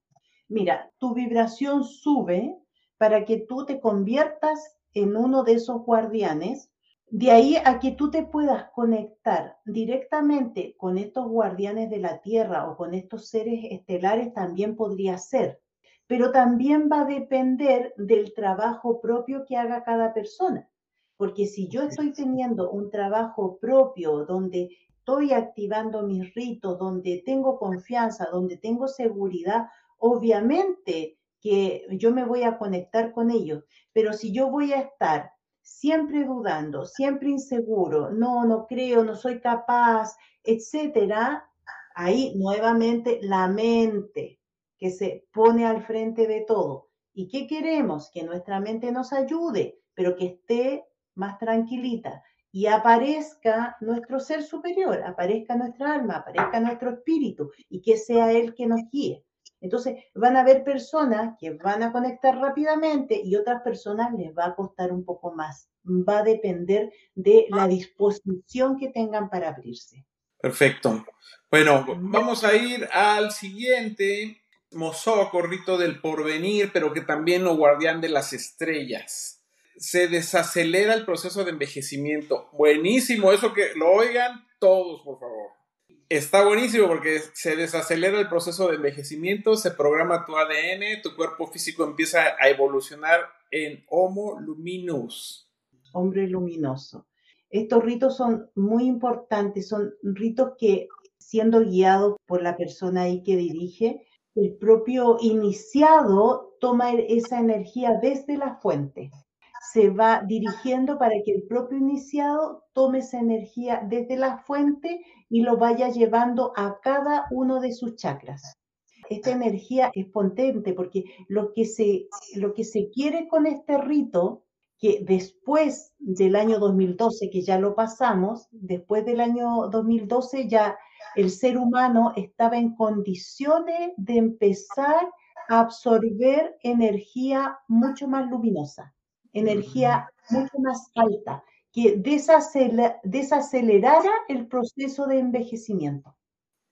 Mira, tu vibración sube para que tú te conviertas en uno de esos guardianes de ahí a que tú te puedas conectar directamente con estos guardianes de la Tierra o con estos seres estelares también podría ser, pero también va a depender del trabajo propio que haga cada persona. Porque si yo estoy teniendo un trabajo propio donde estoy activando mis ritos, donde tengo confianza, donde tengo seguridad, obviamente que yo me voy a conectar con ellos. Pero si yo voy a estar siempre dudando, siempre inseguro, no, no creo, no soy capaz, etcétera, ahí nuevamente la mente que se pone al frente de todo. ¿Y qué queremos? Que nuestra mente nos ayude, pero que esté más tranquilita y aparezca nuestro ser superior, aparezca nuestra alma, aparezca nuestro espíritu y que sea Él que nos guíe. Entonces, van a haber personas que van a conectar rápidamente y otras personas les va a costar un poco más. Va a depender de la disposición que tengan para abrirse. Perfecto. Bueno, vamos a ir al siguiente mozoco, rito del porvenir, pero que también lo guardián de las estrellas. Se desacelera el proceso de envejecimiento. Buenísimo, eso que lo oigan todos, por favor. Está buenísimo porque se desacelera el proceso de envejecimiento, se programa tu ADN, tu cuerpo físico empieza a evolucionar en Homo luminous. Hombre luminoso. Estos ritos son muy importantes, son ritos que siendo guiados por la persona ahí que dirige, el propio iniciado toma esa energía desde la fuente se va dirigiendo para que el propio iniciado tome esa energía desde la fuente y lo vaya llevando a cada uno de sus chakras. Esta energía es potente porque lo que se, lo que se quiere con este rito, que después del año 2012, que ya lo pasamos, después del año 2012 ya el ser humano estaba en condiciones de empezar a absorber energía mucho más luminosa energía mucho más alta, que desacelerara el proceso de envejecimiento.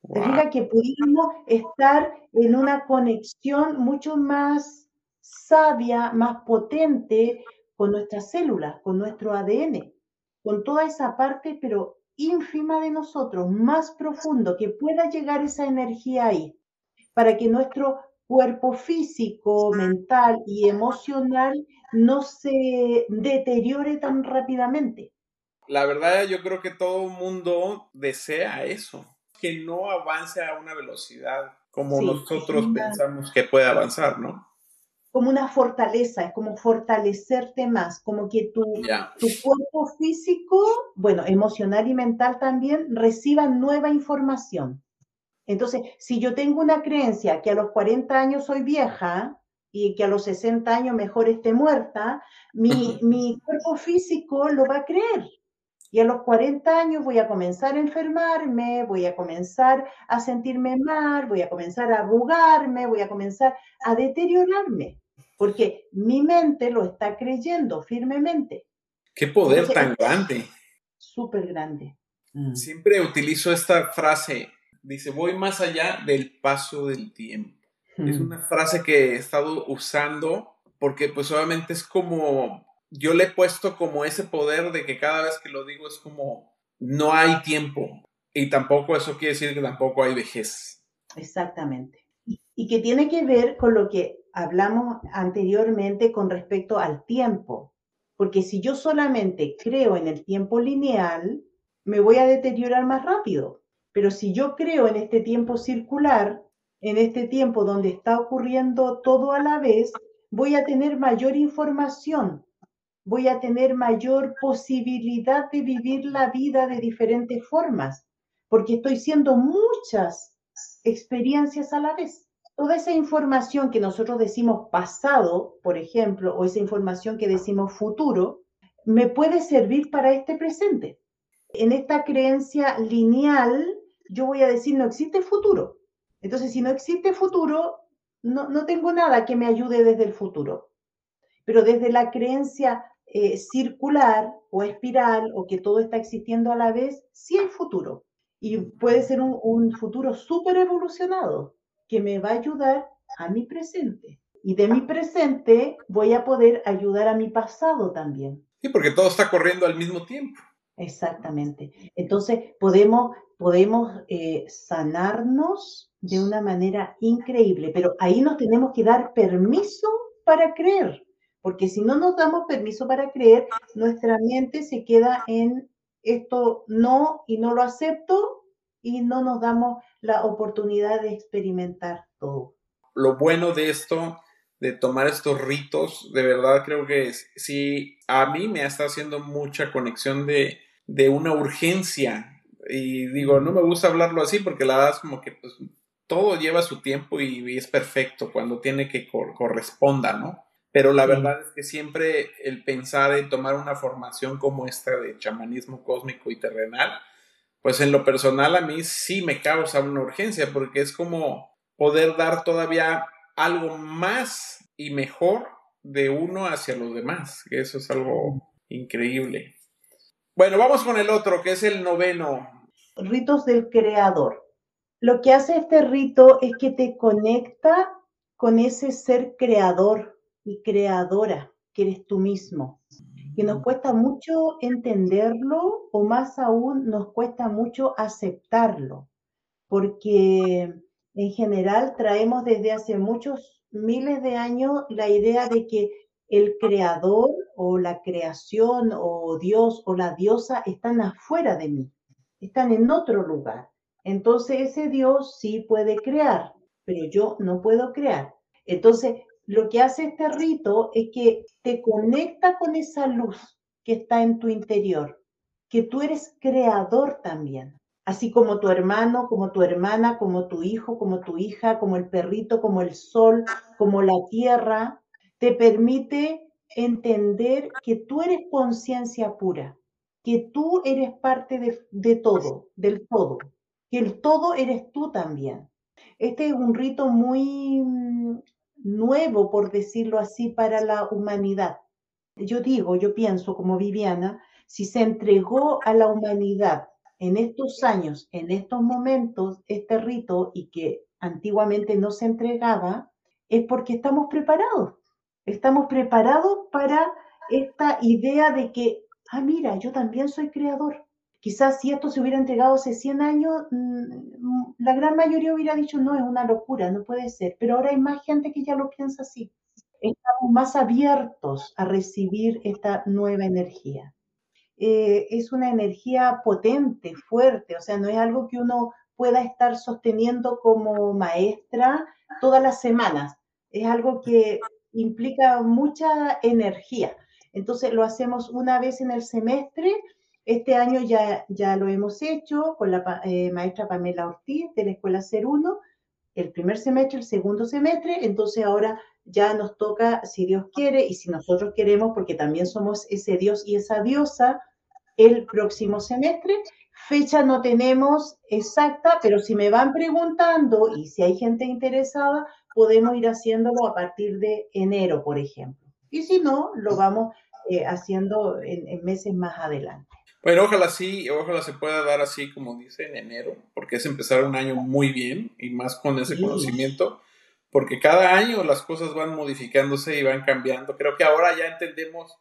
Wow. que pudiéramos estar en una conexión mucho más sabia, más potente con nuestras células, con nuestro ADN, con toda esa parte, pero ínfima de nosotros, más profundo, que pueda llegar esa energía ahí, para que nuestro cuerpo físico, mental y emocional no se deteriore tan rápidamente. La verdad, yo creo que todo el mundo desea eso, que no avance a una velocidad como nosotros pensamos que puede avanzar, ¿no? Como una fortaleza, es como fortalecerte más, como que tu, tu cuerpo físico, bueno, emocional y mental también, reciba nueva información. Entonces, si yo tengo una creencia que a los 40 años soy vieja y que a los 60 años mejor esté muerta, mi, mi cuerpo físico lo va a creer. Y a los 40 años voy a comenzar a enfermarme, voy a comenzar a sentirme mal, voy a comenzar a arrugarme, voy a comenzar a deteriorarme, porque mi mente lo está creyendo firmemente. Qué poder tan grande. Súper grande. Mm. Siempre utilizo esta frase, dice, voy más allá del paso del tiempo. Es una frase que he estado usando porque pues obviamente es como, yo le he puesto como ese poder de que cada vez que lo digo es como, no hay tiempo. Y tampoco eso quiere decir que tampoco hay vejez. Exactamente. Y que tiene que ver con lo que hablamos anteriormente con respecto al tiempo. Porque si yo solamente creo en el tiempo lineal, me voy a deteriorar más rápido. Pero si yo creo en este tiempo circular, en este tiempo donde está ocurriendo todo a la vez, voy a tener mayor información, voy a tener mayor posibilidad de vivir la vida de diferentes formas, porque estoy siendo muchas experiencias a la vez. Toda esa información que nosotros decimos pasado, por ejemplo, o esa información que decimos futuro, me puede servir para este presente. En esta creencia lineal yo voy a decir no existe futuro. Entonces, si no existe futuro, no, no tengo nada que me ayude desde el futuro. Pero desde la creencia eh, circular o espiral o que todo está existiendo a la vez, sí hay futuro. Y puede ser un, un futuro súper evolucionado que me va a ayudar a mi presente. Y de mi presente voy a poder ayudar a mi pasado también. Sí, porque todo está corriendo al mismo tiempo. Exactamente. Entonces podemos, podemos eh, sanarnos de una manera increíble, pero ahí nos tenemos que dar permiso para creer, porque si no nos damos permiso para creer, nuestra mente se queda en esto no y no lo acepto y no nos damos la oportunidad de experimentar todo. Lo bueno de esto de tomar estos ritos, de verdad creo que sí, a mí me está haciendo mucha conexión de, de una urgencia. Y digo, no me gusta hablarlo así porque la verdad es como que pues, todo lleva su tiempo y, es perfecto cuando tiene que corresponda, ¿no? Pero la verdad es que siempre el pensar en tomar una formación como esta de chamanismo cósmico y terrenal, pues en lo personal a mí sí me causa una urgencia porque es como poder dar todavía algo más y mejor de uno hacia los demás, eso es algo increíble. Bueno, vamos con el otro, que es el noveno. Ritos del creador. Lo que hace este rito es que te conecta con ese ser creador y creadora que eres tú mismo, que nos cuesta mucho entenderlo o más aún nos cuesta mucho aceptarlo, porque en general traemos desde hace muchos miles de años la idea de que el creador o la creación o Dios o la diosa están afuera de mí, están en otro lugar. Entonces ese Dios sí puede crear, pero yo no puedo crear. Entonces lo que hace este rito es que te conecta con esa luz que está en tu interior, que tú eres creador también así como tu hermano, como tu hermana, como tu hijo, como tu hija, como el perrito, como el sol, como la tierra, te permite entender que tú eres conciencia pura, que tú eres parte de, todo, del todo, que el todo eres tú también. Este es un rito muy nuevo, por decirlo así, para la humanidad. Yo digo, yo pienso como Viviana, si se entregó a la humanidad en estos años, en estos momentos, este rito y que antiguamente no se entregaba, es porque estamos preparados. Estamos preparados para esta idea de que, ah, mira, yo también soy creador. Quizás si esto se hubiera entregado hace 100 años, mm, la gran mayoría hubiera dicho, no, es una locura, no puede ser. Pero ahora hay más gente que ya lo piensa así. Estamos más abiertos a recibir esta nueva energía. Eh, es una energía potente, fuerte, o sea, no es algo que uno pueda estar sosteniendo como maestra todas las semanas, es algo que implica mucha energía. Entonces lo hacemos una vez en el semestre. Este año ya, ya lo hemos hecho con la eh, maestra Pamela Ortiz de la Escuela Ser 1, el primer semestre, el segundo semestre. Entonces ahora ya nos toca, si Dios quiere y si nosotros queremos, porque también somos ese Dios y esa diosa, el próximo semestre. Fecha no tenemos exacta, pero si me van preguntando y si hay gente interesada, podemos ir haciéndolo a partir de enero, por ejemplo. Y si no, lo vamos eh, haciendo en, meses más adelante. Bueno, ojalá sí, ojalá se pueda dar así como dice en enero, porque es empezar un año muy bien y más con ese conocimiento porque cada año las cosas van modificándose y van cambiando. Creo que ahora ya entendemos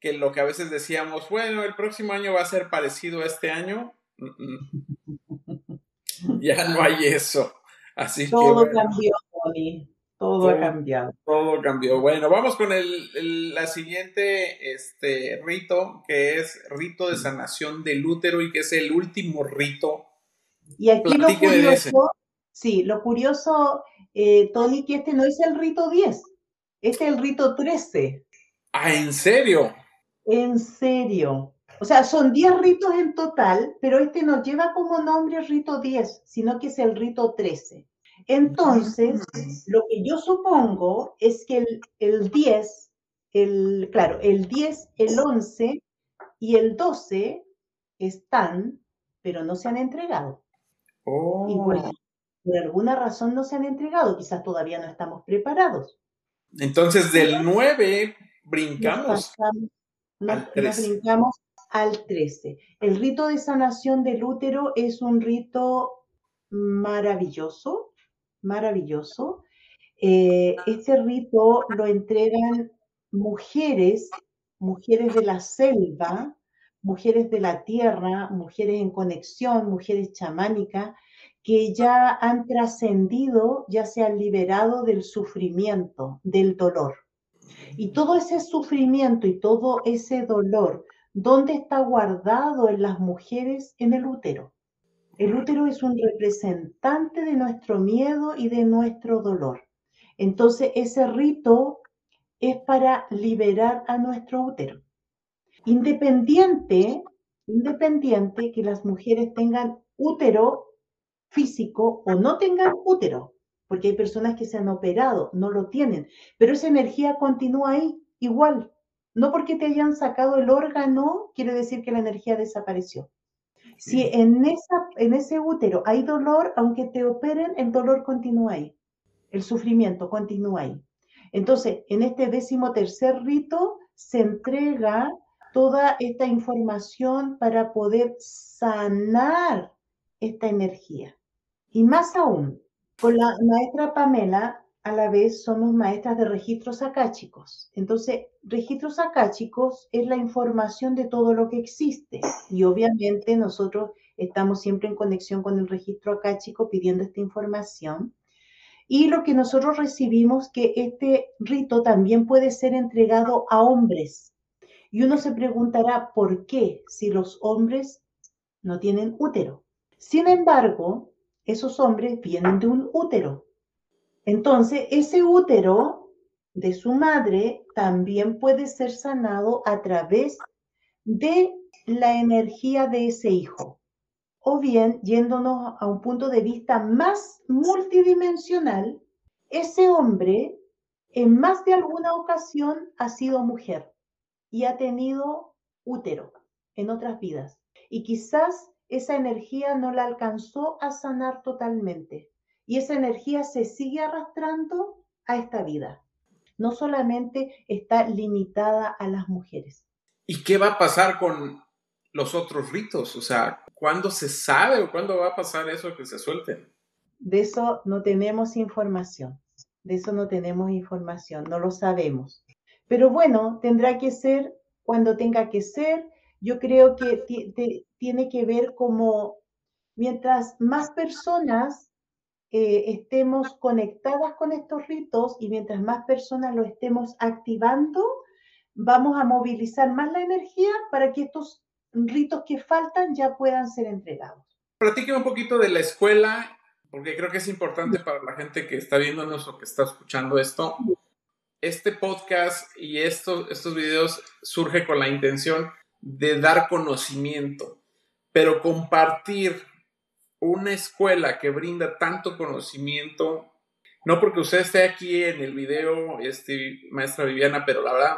que lo que a veces decíamos, bueno, el próximo año va a ser parecido a este año, ya no hay eso. Así todo cambió, Tony. Todo, ha cambiado. Todo cambió. Bueno, vamos con el, la siguiente este, rito, que es rito de sanación del útero y que es el último rito. Y aquí lo curioso, sí, lo curioso eh, Tony, que este no es el rito 10, este es el rito 13. Ah, ¿en serio? En serio. O sea, son 10 ritos en total, pero este no lleva como nombre rito 10, sino que es el rito 13. Entonces, lo que yo supongo es que el, el 10, el, claro, el 10, el 11 y el 12 están, pero no se han entregado. Oh por alguna razón no se han entregado, quizás todavía no estamos preparados. Entonces, del 9 brincamos. Nos, brincamos al 13. El rito de sanación del útero es un rito maravilloso, maravilloso. Eh, este rito lo entregan mujeres, mujeres de la selva, mujeres de la tierra, mujeres en conexión, mujeres chamánicas, que ya han trascendido, ya se han liberado del sufrimiento, del dolor. Y todo ese sufrimiento y todo ese dolor, ¿dónde está guardado en las mujeres? En el útero. El útero es un representante de nuestro miedo y de nuestro dolor. Entonces, ese rito es para liberar a nuestro útero. Independiente, independiente que las mujeres tengan útero físico o no tengan útero, porque hay personas que se han operado, no lo tienen, pero esa energía continúa ahí, igual. No porque te hayan sacado el órgano, quiere decir que la energía desapareció. Si en, esa, en ese útero hay dolor, aunque te operen, el dolor continúa ahí. El sufrimiento continúa ahí. Entonces, en este décimo tercer rito se entrega toda esta información para poder sanar esta energía. Y más aún, con la maestra Pamela, a la vez somos maestras de registros acáchicos. Entonces, registros acáchicos es la información de todo lo que existe. Y obviamente nosotros estamos siempre en conexión con el registro acáchico pidiendo esta información. Y lo que nosotros recibimos, que este rito también puede ser entregado a hombres. Y uno se preguntará, ¿por qué si los hombres no tienen útero? Sin embargo, esos hombres vienen de un útero. Entonces, ese útero de su madre también puede ser sanado a través de la energía de ese hijo. O bien, yéndonos a un punto de vista más multidimensional, ese hombre en más de alguna ocasión ha sido mujer y ha tenido útero en otras vidas. Y quizás esa energía no la alcanzó a sanar totalmente. Y esa energía se sigue arrastrando a esta vida. No solamente está limitada a las mujeres. ¿Y qué va a pasar con los otros ritos? O sea, ¿cuándo se sabe o cuándo va a pasar eso que se suelten? De eso no tenemos información. De eso no tenemos información, no lo sabemos. Pero bueno, tendrá que ser cuando tenga que ser yo creo que tiene que ver como mientras más personas eh, estemos conectadas con estos ritos y mientras más personas lo estemos activando, vamos a movilizar más la energía para que estos ritos que faltan ya puedan ser entregados. Platíqueme un poquito de la escuela, porque creo que es importante para la gente que está viéndonos o que está escuchando esto. Este podcast y estos, estos videos surge con la intención de dar conocimiento, pero compartir una escuela que brinda tanto conocimiento, no porque usted esté aquí en el video, este, maestra Viviana, pero la verdad,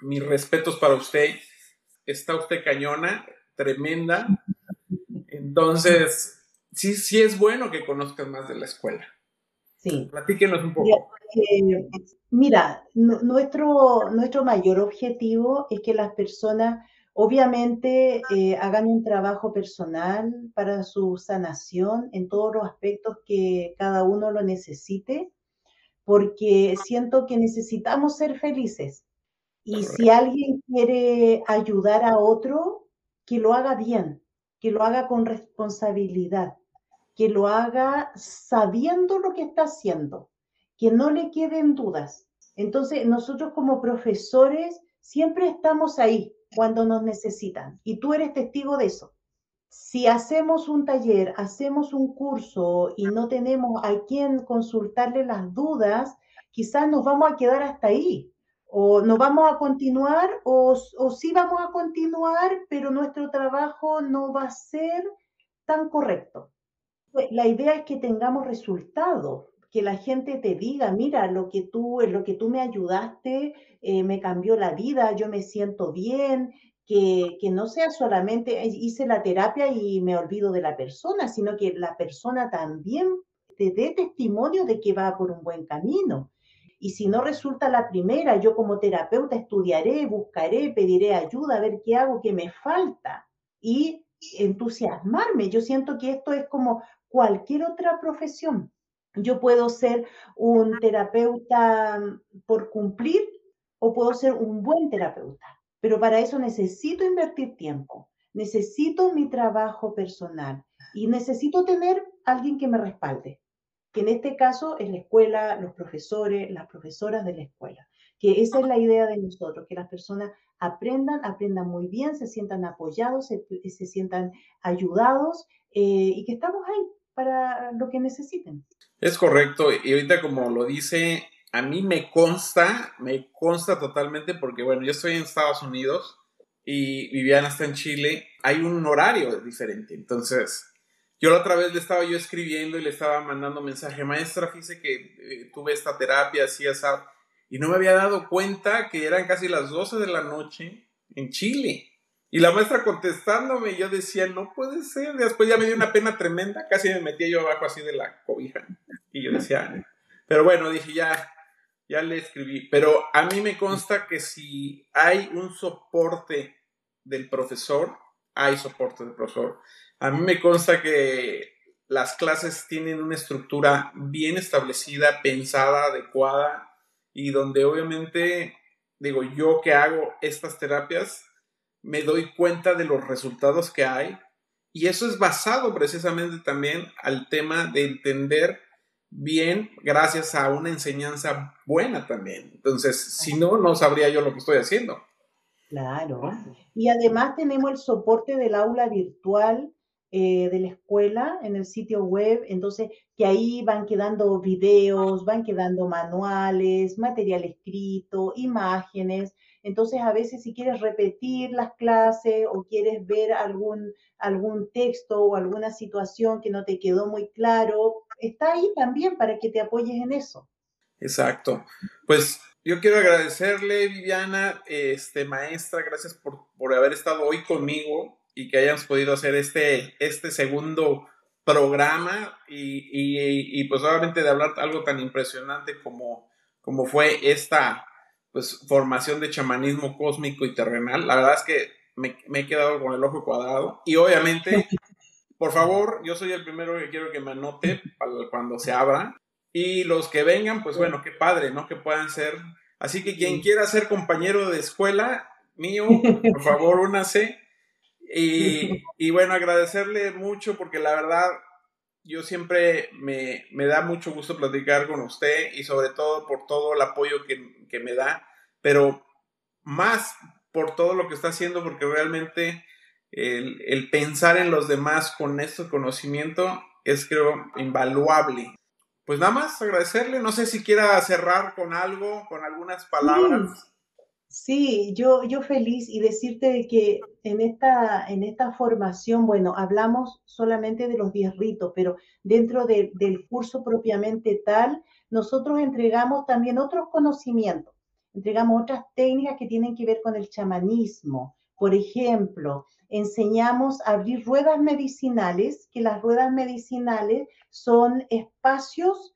mis respetos para usted, está usted cañona, tremenda, entonces, sí, sí es bueno que conozcan más de la escuela. Sí. Platíquenos un poco. Eh, mira, nuestro, nuestro mayor objetivo es que las personas Obviamente, eh, hagan un trabajo personal para su sanación en todos los aspectos que cada uno lo necesite, porque siento que necesitamos ser felices. Y si alguien quiere ayudar a otro, que lo haga bien, que lo haga con responsabilidad, que lo haga sabiendo lo que está haciendo, que no le queden dudas. Entonces, nosotros como profesores siempre estamos ahí cuando nos necesitan. Y tú eres testigo de eso. Si hacemos un taller, hacemos un curso y no tenemos a quien consultarle las dudas, quizás nos vamos a quedar hasta ahí. O no vamos a continuar, o, o sí vamos a continuar, pero nuestro trabajo no va a ser tan correcto. La idea es que tengamos resultados, que la gente te diga, mira, lo que tú, lo que tú me ayudaste eh, me cambió la vida, yo me siento bien, que, que, no sea solamente hice la terapia y me olvido de la persona, sino que la persona también te dé testimonio de que va por un buen camino. Y si no resulta la primera, yo como terapeuta estudiaré, buscaré, pediré ayuda, a ver qué hago, qué me falta. Y entusiasmarme. Yo siento que esto es como cualquier otra profesión. Yo puedo ser un terapeuta por cumplir o puedo ser un buen terapeuta. Pero para eso necesito invertir tiempo, necesito mi trabajo personal y necesito tener alguien que me respalde, que en este caso es la escuela, los profesores, las profesoras de la escuela, que esa es la idea de nosotros, que las personas aprendan, aprendan muy bien, se sientan apoyados, se, sientan ayudados eh, y que estamos ahí para lo que necesiten. Es correcto, y ahorita como lo dice, a mí me consta, me consta totalmente porque bueno, yo estoy en Estados Unidos y Viviana está en Chile, hay un horario diferente, entonces yo la otra vez le estaba yo escribiendo y le estaba mandando mensaje, maestra, fíjese que eh, tuve esta terapia, así, esa, y no me había dado cuenta que eran casi las 12 de la noche en Chile. Y la maestra contestándome, yo decía, no puede ser. Después ya me dio una pena tremenda, casi me metía yo abajo así de la cobija. Y yo decía, pero bueno, dije, ya, ya le escribí. Pero a mí me consta que si hay un soporte del profesor, hay soporte del profesor. A mí me consta que las clases tienen una estructura bien establecida, pensada, adecuada, y donde obviamente, digo, yo que hago estas terapias, me doy cuenta de los resultados que hay y eso es basado precisamente también al tema de entender bien gracias a una enseñanza buena también. Entonces, si no, no sabría yo lo que estoy haciendo. Claro. Y además tenemos el soporte del aula virtual eh, de la escuela en el sitio web, entonces que ahí van quedando videos, van quedando manuales, material escrito, imágenes. Entonces a veces si quieres repetir las clases o quieres ver algún, algún texto o alguna situación que no te quedó muy claro, está ahí también para que te apoyes en eso. Exacto. Pues yo quiero agradecerle, Viviana, este, maestra, gracias por, por haber estado hoy conmigo y que hayamos podido hacer este, este segundo programa y, y, pues obviamente de hablar algo tan impresionante como, como fue esta pues formación de chamanismo cósmico y terrenal. La verdad es que me, me he quedado con el ojo cuadrado y obviamente, por favor, yo soy el primero que quiero que me anote para cuando se abra y los que vengan, pues bueno, qué padre, ¿no? Que puedan ser. Así que quien quiera ser compañero de escuela mío, por favor, únase y, bueno, agradecerle mucho porque la verdad yo siempre me, da mucho gusto platicar con usted y sobre todo por todo el apoyo que, me da, pero más por todo lo que está haciendo porque realmente el, pensar en los demás con este conocimiento es creo invaluable. Pues nada más agradecerle, no sé si quiera cerrar con algo, con algunas palabras. Sí, yo, yo feliz y decirte que en esta, en esta formación, bueno, hablamos solamente de los 10 ritos, pero dentro del curso propiamente tal, nosotros entregamos también otros conocimientos, entregamos otras técnicas que tienen que ver con el chamanismo. Por ejemplo, enseñamos a abrir ruedas medicinales, que las ruedas medicinales son espacios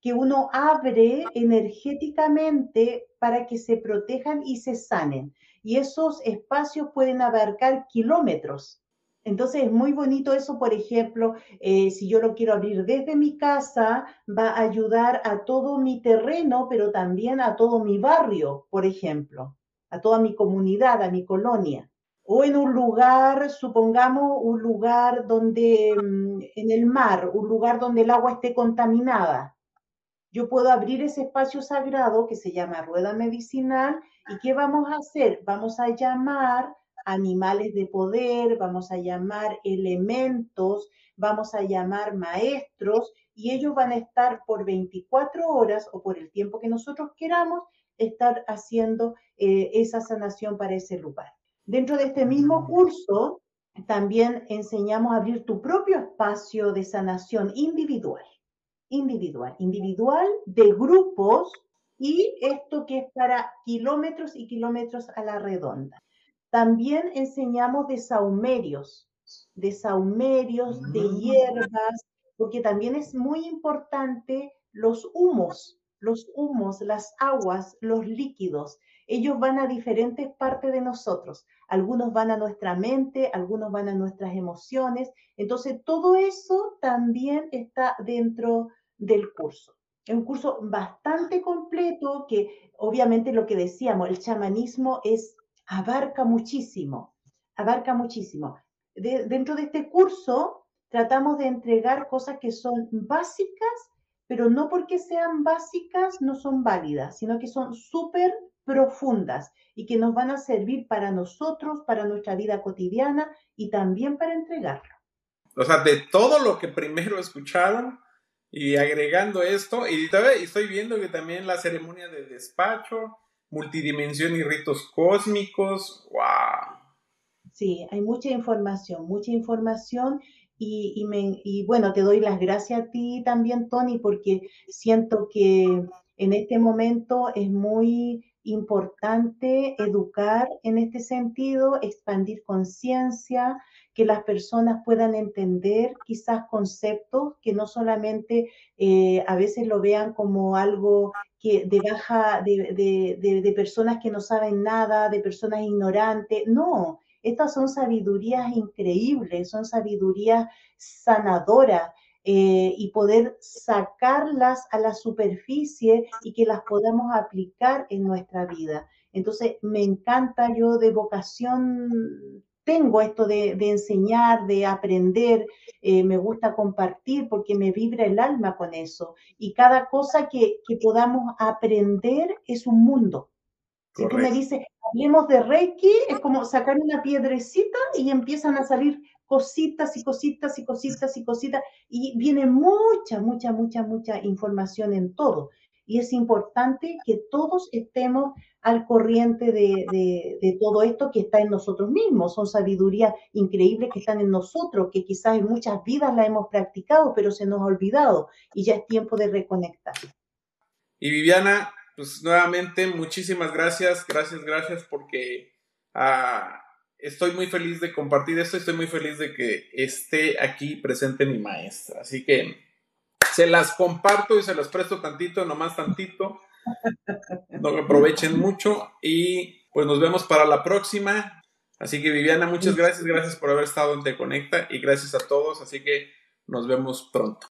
que uno abre energéticamente para que se protejan y se sanen. Y esos espacios pueden abarcar kilómetros. Entonces es muy bonito eso, por ejemplo, eh, si yo lo quiero abrir desde mi casa, va a ayudar a todo mi terreno, pero también a todo mi barrio, por ejemplo, a toda mi comunidad, a mi colonia. O en un lugar, supongamos un lugar donde, mm, en el mar, un lugar donde el agua esté contaminada yo puedo abrir ese espacio sagrado que se llama rueda medicinal y ¿qué vamos a hacer? Vamos a llamar animales de poder, vamos a llamar elementos, vamos a llamar maestros y ellos van a estar por 24 horas o por el tiempo que nosotros queramos estar haciendo eh, esa sanación para ese lugar. Dentro de este mismo curso, también enseñamos a abrir tu propio espacio de sanación individual individual, individual de grupos y esto que es para kilómetros y kilómetros a la redonda. También enseñamos de saumerios, de saumerios, de mm. hierbas, porque también es muy importante los humos, los humos, las aguas, los líquidos. Ellos van a diferentes partes de nosotros. Algunos van a nuestra mente, algunos van a nuestras emociones. Entonces, todo eso también está dentro del curso. Es un curso bastante completo que obviamente lo que decíamos, el chamanismo es, abarca muchísimo, abarca muchísimo. dentro de este curso tratamos de entregar cosas que son básicas, pero no porque sean básicas no son válidas, sino que son súper profundas y que nos van a servir para nosotros, para nuestra vida cotidiana y también para entregarlo. o sea, de todo lo que primero escucharon y agregando esto, y estoy viendo que también la ceremonia de despacho, multidimensión y ritos cósmicos, wow. Sí, hay mucha información, mucha información y, y, bueno, te doy las gracias a ti también, Tony, porque siento que en este momento es muy importante educar en este sentido, expandir conciencia, que las personas puedan entender quizás conceptos que no solamente eh, a veces lo vean como algo que de baja, de, personas que no saben nada, de personas ignorantes. No, estas son sabidurías increíbles, son sabidurías sanadoras. Eh, y poder sacarlas a la superficie y que las podamos aplicar en nuestra vida. Entonces, me encanta yo de vocación tengo esto de, enseñar, de aprender, eh, me gusta compartir porque me vibra el alma con eso. Y cada cosa que, podamos aprender es un mundo. Si tú me dices, hablemos de Reiki, es como sacar una piedrecita y empiezan a salir cositas y cositas y cositas y cositas. Y viene mucha, mucha, mucha, mucha información en todo. Y es importante que todos estemos al corriente de, todo esto que está en nosotros mismos. Son sabidurías increíbles que están en nosotros, que quizás en muchas vidas la hemos practicado, pero se nos ha olvidado y ya es tiempo de reconectar. Y Viviana, pues nuevamente muchísimas gracias, gracias, gracias porque ah, estoy muy feliz de compartir esto, estoy muy feliz de que esté aquí presente mi maestra. Así que se las comparto y se las presto tantito, nomás tantito no aprovechen mucho y pues nos vemos para la próxima. Así que Viviana, muchas gracias, gracias por haber estado en Te Conecta y gracias a todos, así que nos vemos pronto.